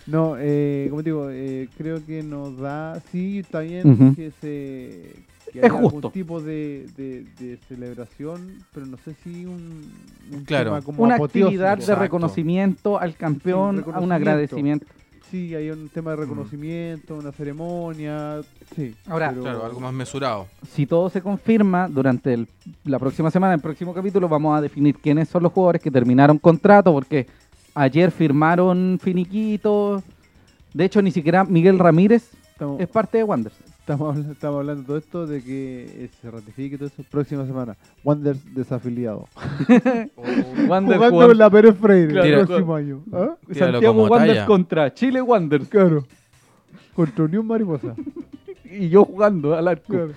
No, eh, como digo, eh, creo que nos da, sí, está bien Ujú. que se que Es haya justo. algún tipo de, de, de celebración, pero no sé si un, un Claro. tema como Una apoteósico. actividad de Exacto. reconocimiento al campeón, Sí, a un reconocimiento. agradecimiento. Sí, hay un Mm. tema de reconocimiento, una ceremonia, sí. Ahora- pero- Claro, algo más mesurado. Si todo se confirma, durante el- la próxima semana, el próximo capítulo, vamos a definir quiénes son los jugadores que terminaron contrato, porque ayer firmaron finiquitos. De hecho, ni siquiera Miguel Ramírez Estamos, es parte de Wanderers. Estamos, estamos hablando de todo esto, de que eh, se ratifique todo eso próxima semana. Wanderers desafiliado. Wander Jugando jugando- en la Pérez Freire Claro. el próximo año. ¿Ah? Santiago talla. contra Chile Wanderers. Claro. Contra Unión Mariposa. Y yo jugando al arco. Claro.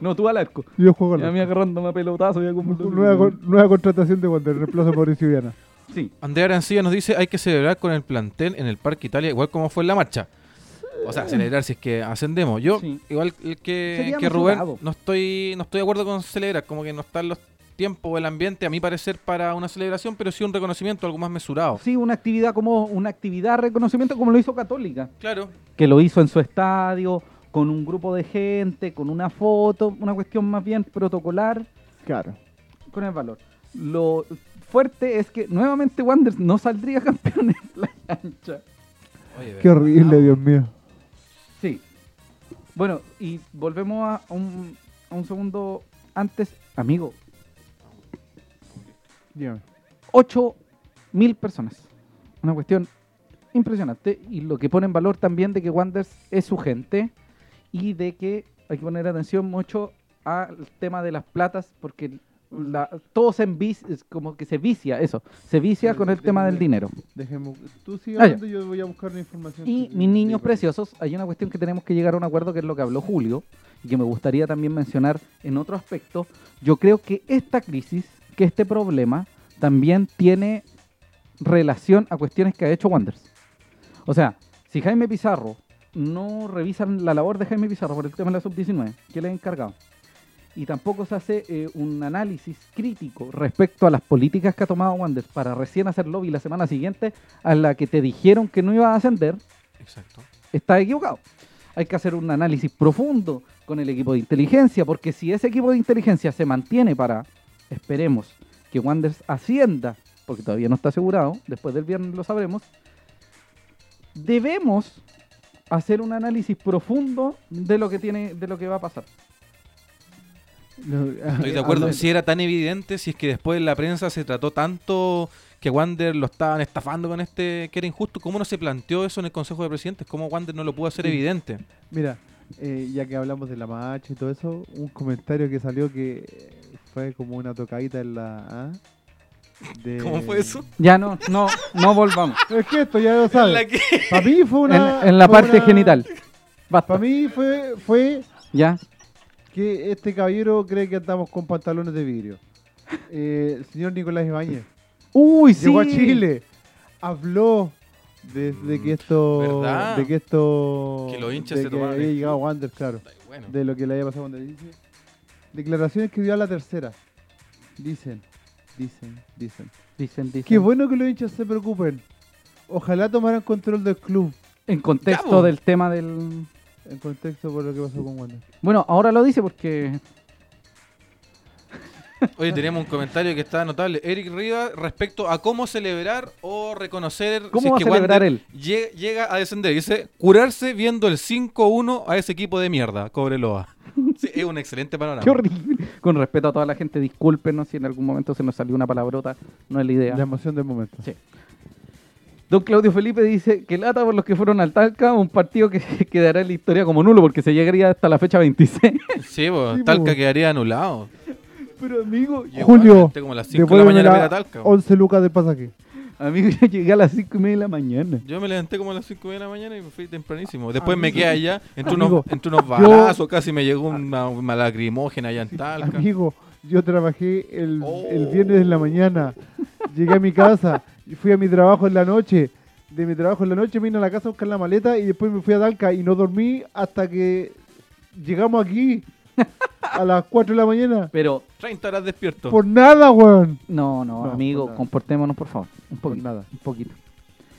No, tú al arco. Yo juego Y a al mí agarrándome a pelotazo. Ya como nueva, con- nueva contratación de Wander, reemplazo a Mauricio Viana. Sí. Andrea Arancilla nos dice hay que celebrar con el plantel en el Parque Italia, igual como fue en la marcha. O sea, celebrar si es que ascendemos. Yo, Sí. igual que, que Rubén, no estoy, no estoy de acuerdo con celebrar, como que no están los tiempos o el ambiente, a mi parecer, para una celebración, pero sí un reconocimiento, algo más mesurado. Sí, una actividad como una actividad de reconocimiento como lo hizo Católica. Claro, que lo hizo en su estadio, con un grupo de gente, con una foto, una cuestión más bien protocolar Claro. con el valor. Lo fuerte es que nuevamente Wanderers no saldría campeón en la cancha. Oye, Qué horrible, Dios mío. Bueno, y volvemos a un, a un segundo antes. Amigo. 8 mil personas. Una cuestión impresionante. Y lo que pone en valor también de que Wanderers es su gente y de que hay que poner atención mucho al tema de las platas porque la, todo se envicia, como que se vicia eso, se vicia con el tema del déjeme- dinero. Dejemos. Tú sigue Ah, hablando, yo voy a buscar una información. Y mis niños preciosos, hay una cuestión que tenemos que llegar a un acuerdo que es lo que habló Julio y que me gustaría también mencionar en otro aspecto. Yo creo que esta crisis, que este problema, también tiene relación a cuestiones que ha hecho Wanderers. O sea, si Jaime Pizarro no revisan la labor de Jaime Pizarro por el tema de la sub-19, que le ha encargado. Y tampoco se hace eh, un análisis crítico respecto a las políticas que ha tomado Wander para recién hacer lobby la semana siguiente a la que te dijeron que no iba a ascender, Exacto. está equivocado. Hay que hacer un análisis profundo con el equipo de inteligencia, porque si ese equipo de inteligencia se mantiene para, esperemos, que Wanderers ascienda, porque todavía no está asegurado, después del viernes lo sabremos, debemos hacer un análisis profundo de lo que tiene, de lo que va a pasar. Estoy de acuerdo. Si era tan evidente, si es que después en la prensa se trató tanto que Wander lo estaban estafando con este que era injusto, ¿cómo no se planteó eso en el Consejo de Presidentes? ¿Cómo Wander no lo pudo hacer Sí. evidente? Mira, eh, ya que hablamos de la marcha y todo eso, un comentario que salió que eh, fue como una tocadita en la... De- ¿Cómo fue eso? Ya no, no, no volvamos. Es que esto ya lo ¿La sabes. que- Para mí fue En, una... en la parte una- genital. Para mí fue, fue Ya. Que este caballero cree que andamos con pantalones de vidrio. Eh, el señor Nicolás Ibáñez Uy, sí. llegó a Chile, habló de, de que esto, ¿Verdad? de que esto, Que los hinchas de se que tomaban había llegado Wander, claro, Bueno, de lo que le había pasado cuando dice. Declaraciones que dio a la tercera. Dicen, dicen, dicen. Dicen, dicen. Qué bueno que los hinchas se preocupen. Ojalá tomaran control del club En contexto del tema del... en contexto por lo que pasó con Wander. Bueno, ahora lo dice porque... Oye, teníamos un comentario que está notable. Eric Rivas respecto a cómo celebrar o reconocer ¿Cómo si es va a que celebrar Wander él? lle- llega a descender. Dice, curarse viendo el 5-1 a ese equipo de mierda, Cobreloa. Sí, es un excelente panorama. Qué horrible. Con respeto a toda la gente, discúlpenos si en algún momento se nos salió una palabrota. No es la idea. La emoción del momento. Sí. Don Claudio Felipe dice que lata por los que fueron al Talca, un partido que quedará en la historia como nulo porque se llegaría hasta la fecha 26. Sí, pues, Sí, Talca quedaría anulado. Pero amigo, Julio, como a las 5 de la mañana la a Talca. 11 lucas de pasaje. Amigo, yo llegué a las 5 y media de la mañana. Yo me levanté como a las 5 de la mañana y me fui tempranísimo. Después me quedé allá, entre unos, entre unos yo- balazos, casi me llegó una, una lacrimógena allá en Talca. Amigo, yo trabajé el, Oh. el viernes en la mañana. Llegué a mi casa, y fui a mi trabajo en la noche. De mi trabajo en la noche vine a la casa a buscar la maleta y después me fui a Talca y no dormí hasta que llegamos aquí a las 4 de la mañana. Pero, 30 horas despierto. Por nada, weón. no, no, No, amigo, por comportémonos por favor. Un Por poquito. nada, Un poquito.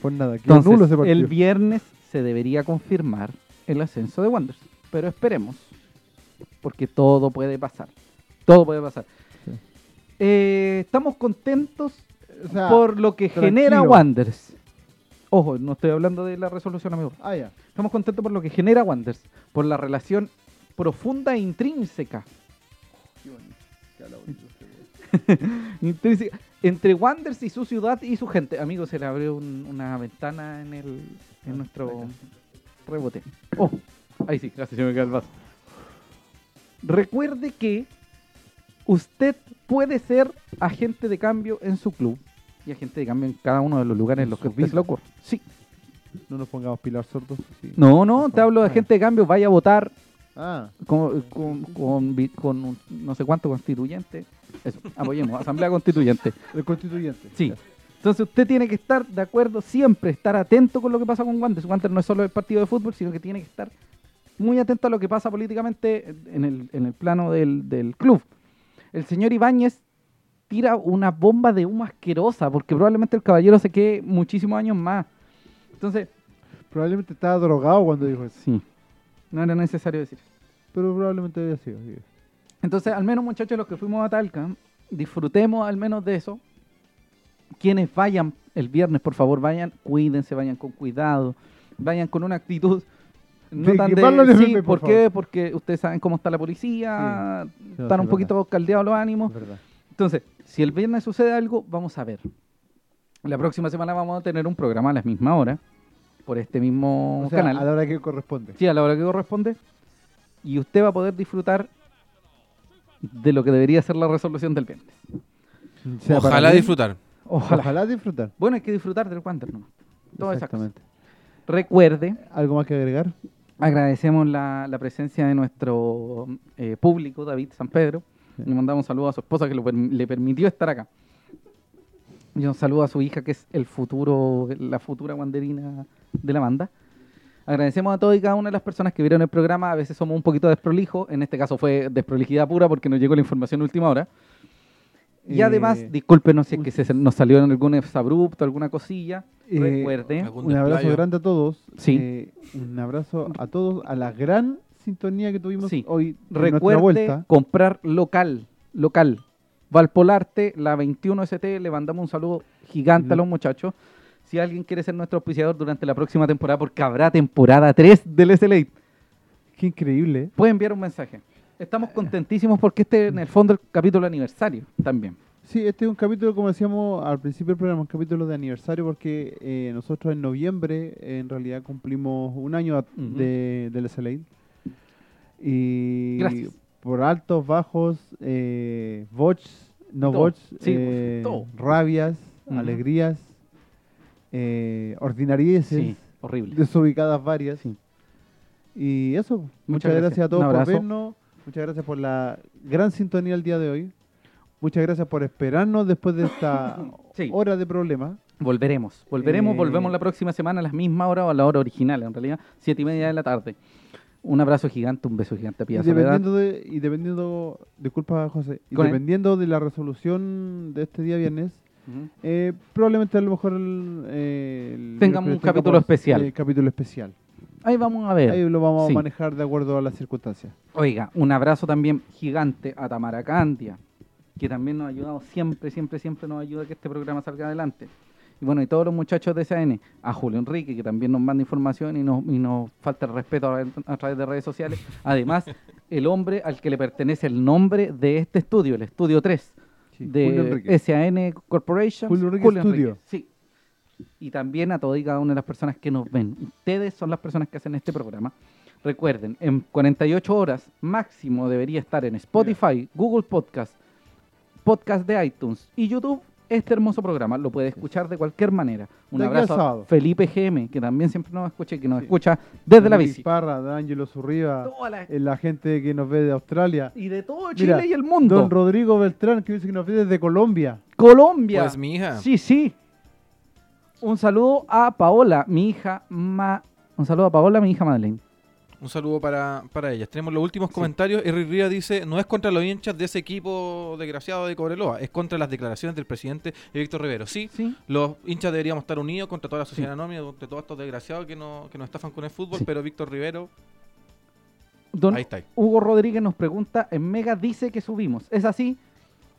por nada. Nulo ese Entonces, partido. el viernes se debería confirmar el ascenso de Wanderers. Pero esperemos, porque todo puede pasar. Todo puede pasar. Sí. Eh, estamos contentos O sea, por lo que genera. Wanderers. Ojo, no estoy hablando de la resolución, amigo. Ah, ya. Estamos contentos por lo que genera Wanderers, por la relación profunda e intrínseca, intrínseca entre Wanderers y su ciudad y su gente. Amigo, se le abrió un- una ventana en el en nuestro rebote. Oh, ahí sí, casi se me cae el vaso. Recuerde que usted puede ser agente de cambio en su club y agente de cambio en cada uno de los lugares en los que usted ocurra. Sí. No nos pongamos pilar sordos. sí. No, no, te hablo de agente de cambio, vaya a votar Ah, con, con, con un no sé cuánto constituyente. Eso, apoyemos, asamblea constituyente. el constituyente. Sí. Entonces usted tiene que estar de acuerdo siempre, estar atento con lo que pasa con Wanderers. Wanderers no es solo el partido de fútbol, sino que tiene que estar muy atento a lo que pasa políticamente en el, en el plano del, del club. El señor Ibáñez tira una bomba de humo asquerosa, porque probablemente el caballero se quede muchísimos años más. Entonces, Probablemente estaba drogado cuando dijo eso. sí, no era necesario decir. Pero probablemente había sido. sí. Entonces, al menos muchachos, los que fuimos a Talca, disfrutemos al menos de eso. Quienes vayan el viernes, por favor, vayan, cuídense, vayan con cuidado, vayan con una actitud no De tan de... Sí, MP, por ¿por qué? Porque ustedes saben cómo está la policía, Sí, están sí, un poquito caldeados los ánimos. Entonces, si el viernes sucede algo, vamos a ver. La próxima semana vamos a tener un programa a la misma hora, por este mismo O sea, canal. a la hora que corresponde. Sí, a la hora que corresponde. Y usted va a poder disfrutar de lo que debería ser la resolución del viernes. Sea para Ojalá disfrutar. Ojalá. Ojalá disfrutar. Bueno, hay que disfrutar del Wander nomás. Cosas. Exactamente. Recuerde, ¿Algo más que agregar? Agradecemos la, la presencia de nuestro eh, público, David San Pedro. Le mandamos un saludo a su esposa que lo le permitió estar acá. Y un saludo a su hija, que es el futuro, la futura wanderina de la banda. Agradecemos a todas y cada una de las personas que vieron el programa. A veces somos un poquito desprolijos. En este caso fue desprolijidad pura porque nos llegó la información a última hora. Y Eh, además, discúlpenos si es que se, nos salió en algún abrupto, alguna cosilla. Eh, Recuerde. Un abrazo grande a todos. Sí. Eh, un abrazo a todos, a la gran sintonía que tuvimos Sí. hoy Recuerde vuelta. comprar local, local. Valpolarte, la 21 ST, le mandamos un saludo gigante a los muchachos. Si alguien quiere ser nuestro auspiciador durante la próxima temporada, porque habrá temporada 3 del SLA, Qué increíble. ¿eh? puede enviar un mensaje. Estamos contentísimos porque este en el fondo el capítulo aniversario también. Sí, este es un capítulo, como decíamos al principio del programa, un capítulo de aniversario porque eh, nosotros en noviembre en realidad cumplimos un año Ujú. de, del SLA. Y Gracias. por altos, bajos, eh, bots, no Todo. bots, Sí, eh, rabias, alegrías, eh, ordinarieces, Sí, horrible. desubicadas varias. Sí. Y eso, muchas, Muchas gracias. gracias. a todos por vernos, muchas gracias por la gran sintonía el día de hoy. Muchas gracias por esperarnos después de esta Sí. hora de problemas. Volveremos, volveremos, Eh, volvemos la próxima semana a las mismas horas o a la hora original, en realidad, siete y media de la tarde. Un abrazo gigante, un beso gigante a Y Pía Soledad. dependiendo, de, y dependiendo, disculpa José, y él. dependiendo de la resolución de este día viernes, eh, probablemente a lo mejor el, eh, Tengamos un miércoles capítulo especial. eh, capítulo especial. Ahí vamos a ver. Ahí lo vamos Sí. a manejar de acuerdo a las circunstancias. Oiga, un abrazo también gigante a Tamara Candia, que también nos ha ayudado siempre, siempre, siempre nos ayuda a que este programa salga adelante. Y bueno, y todos los muchachos de SAN, a Julio Enrique, que también nos manda información y nos, y nos falta el respeto a, a través de redes sociales. Además, el hombre al que le pertenece el nombre de este estudio, el estudio 3 Sí, Julio de. SAN Corporation. Julio Enrique Studio. Sí. Y también a todas y cada una de las personas que nos ven. Ustedes son las personas que hacen este programa. Recuerden, en 48 horas máximo debería estar en Spotify, Google Podcast, Podcast de iTunes y YouTube este hermoso programa. Lo puede escuchar de cualquier manera. Un De abrazo a. Felipe GM, que también siempre nos escucha y que nos Sí. escucha desde la Luis bici. Parra, de Ángelo Zurriba, la- la gente que nos ve de Australia. Y de todo Chile Mira, y el mundo. Don Rodrigo Beltrán, que dice que nos ve desde Colombia. Colombia. Pues mi hija. Sí, sí. Un saludo a Paola, mi hija Ma... Un saludo a Paola, mi hija Madeleine. Un saludo para, para ellas. Tenemos los últimos comentarios. Henry Ría dice, no es contra los hinchas de ese equipo desgraciado de Cobreloa, es contra las declaraciones del presidente Víctor Rivero. Sí, Sí. los hinchas deberíamos estar unidos contra toda la sociedad anónima, contra todos estos desgraciados que, no, que nos estafan con el fútbol, pero Víctor Rivero, Don ahí está. Hugo Rodríguez nos pregunta, en Mega dice que subimos. ¿Es así?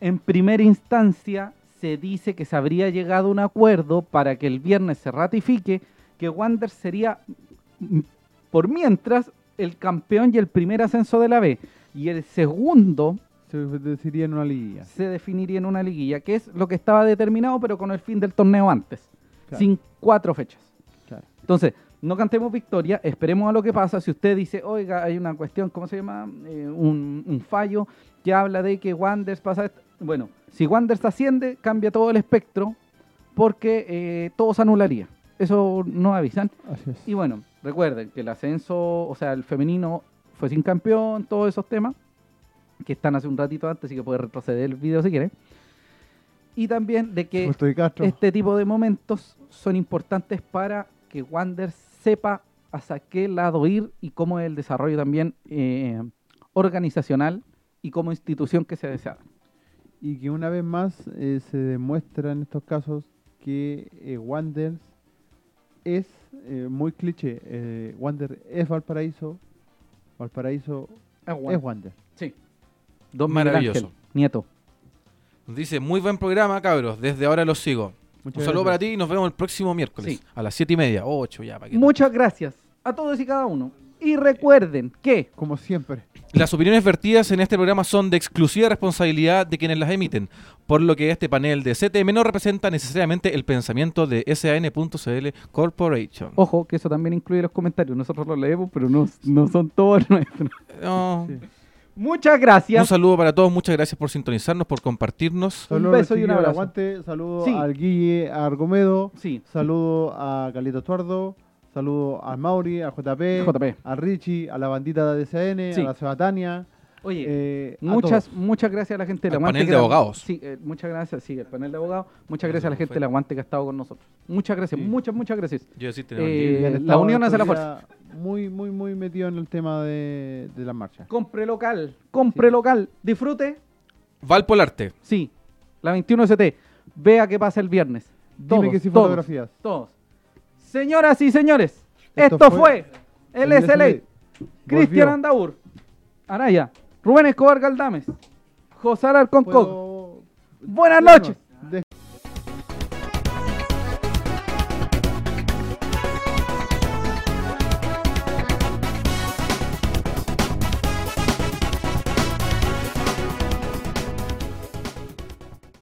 En primera instancia se dice que se habría llegado a un acuerdo para que el viernes se ratifique que Wander sería, mm, por mientras, el campeón y el primer ascenso de la B. Y el segundo Se decidiría en una liguilla. se definiría en una liguilla, que es lo que estaba determinado, pero con el fin del torneo antes, Claro. sin cuatro fechas. Claro. Entonces, no cantemos victoria, esperemos a lo que pasa. Si usted dice, oiga, hay una cuestión, ¿cómo se llama? Eh, un, un fallo que habla de que Wanders pasa... esto. Bueno, si Wanders asciende, cambia todo el espectro, porque eh, todo se anularía. Eso no avisan. Así es. Y bueno, recuerden que el ascenso, o sea, el femenino fue sin campeón, todos esos temas, que están hace un ratito antes, así que puede retroceder el video si quiere. Y también de que este tipo de momentos son importantes para que Wander sepa hacia qué lado ir y cómo es el desarrollo también eh, organizacional y como institución que se desea. Y que una vez más eh, se demuestra en estos casos que eh, Wanderers es eh, muy cliché. Eh, Wander es Valparaíso, Valparaíso es Wander. Sí. Don Miguel Maravilloso. Ángel, nieto. Nos dice, muy buen programa, cabros, desde ahora los sigo. Muchas Un saludo para ti y nos vemos el próximo miércoles Sí. a las siete y media, ocho ya. para que- Muchas gracias a todos y cada uno. Y recuerden que Como siempre. Las opiniones vertidas en este programa son de exclusiva responsabilidad de quienes las emiten, por lo que este panel de CTM no representa necesariamente el pensamiento de SAN.cl Corporation. Ojo, que eso también incluye los comentarios. Nosotros los leemos, pero no, no son todos nuestros. No. Sí. Muchas Un gracias. saludo para todos, muchas gracias por sintonizarnos, por compartirnos. Un Saludos beso y un abrazo. Aguante, saludo Sí. al Guille Argomedo, Sí, saludo a Carlito Tuardo, saludo al Mauri, a JP, JP. a Richie, a la bandita de DCN, Sí. a la Sebatania, Oye, Eh, a muchas, todos. muchas gracias a la gente del Al Aguante. panel que de abogados. Sí, eh, muchas gracias, sí, el panel de abogados. Muchas gracias a la gente del Aguante que ha estado con nosotros. Muchas gracias, Sí. muchas, muchas gracias. Yo decir, Eh, Y han la estado unión hace la estos fuerza. días Muy, muy, muy metido en el tema de, de la marcha. Compre local, compre Sí. local, disfrute. Valpolarte. Sí, la 21 ST. Vea qué pasa el viernes. Dime Todos, que sí todos, fotografías. Todos. Señoras y señores, Esto esto, fue fue el SLA. Cristian. Andaur, Araya, Rubén Escobar Galdames, José Alarcón Buenas noches.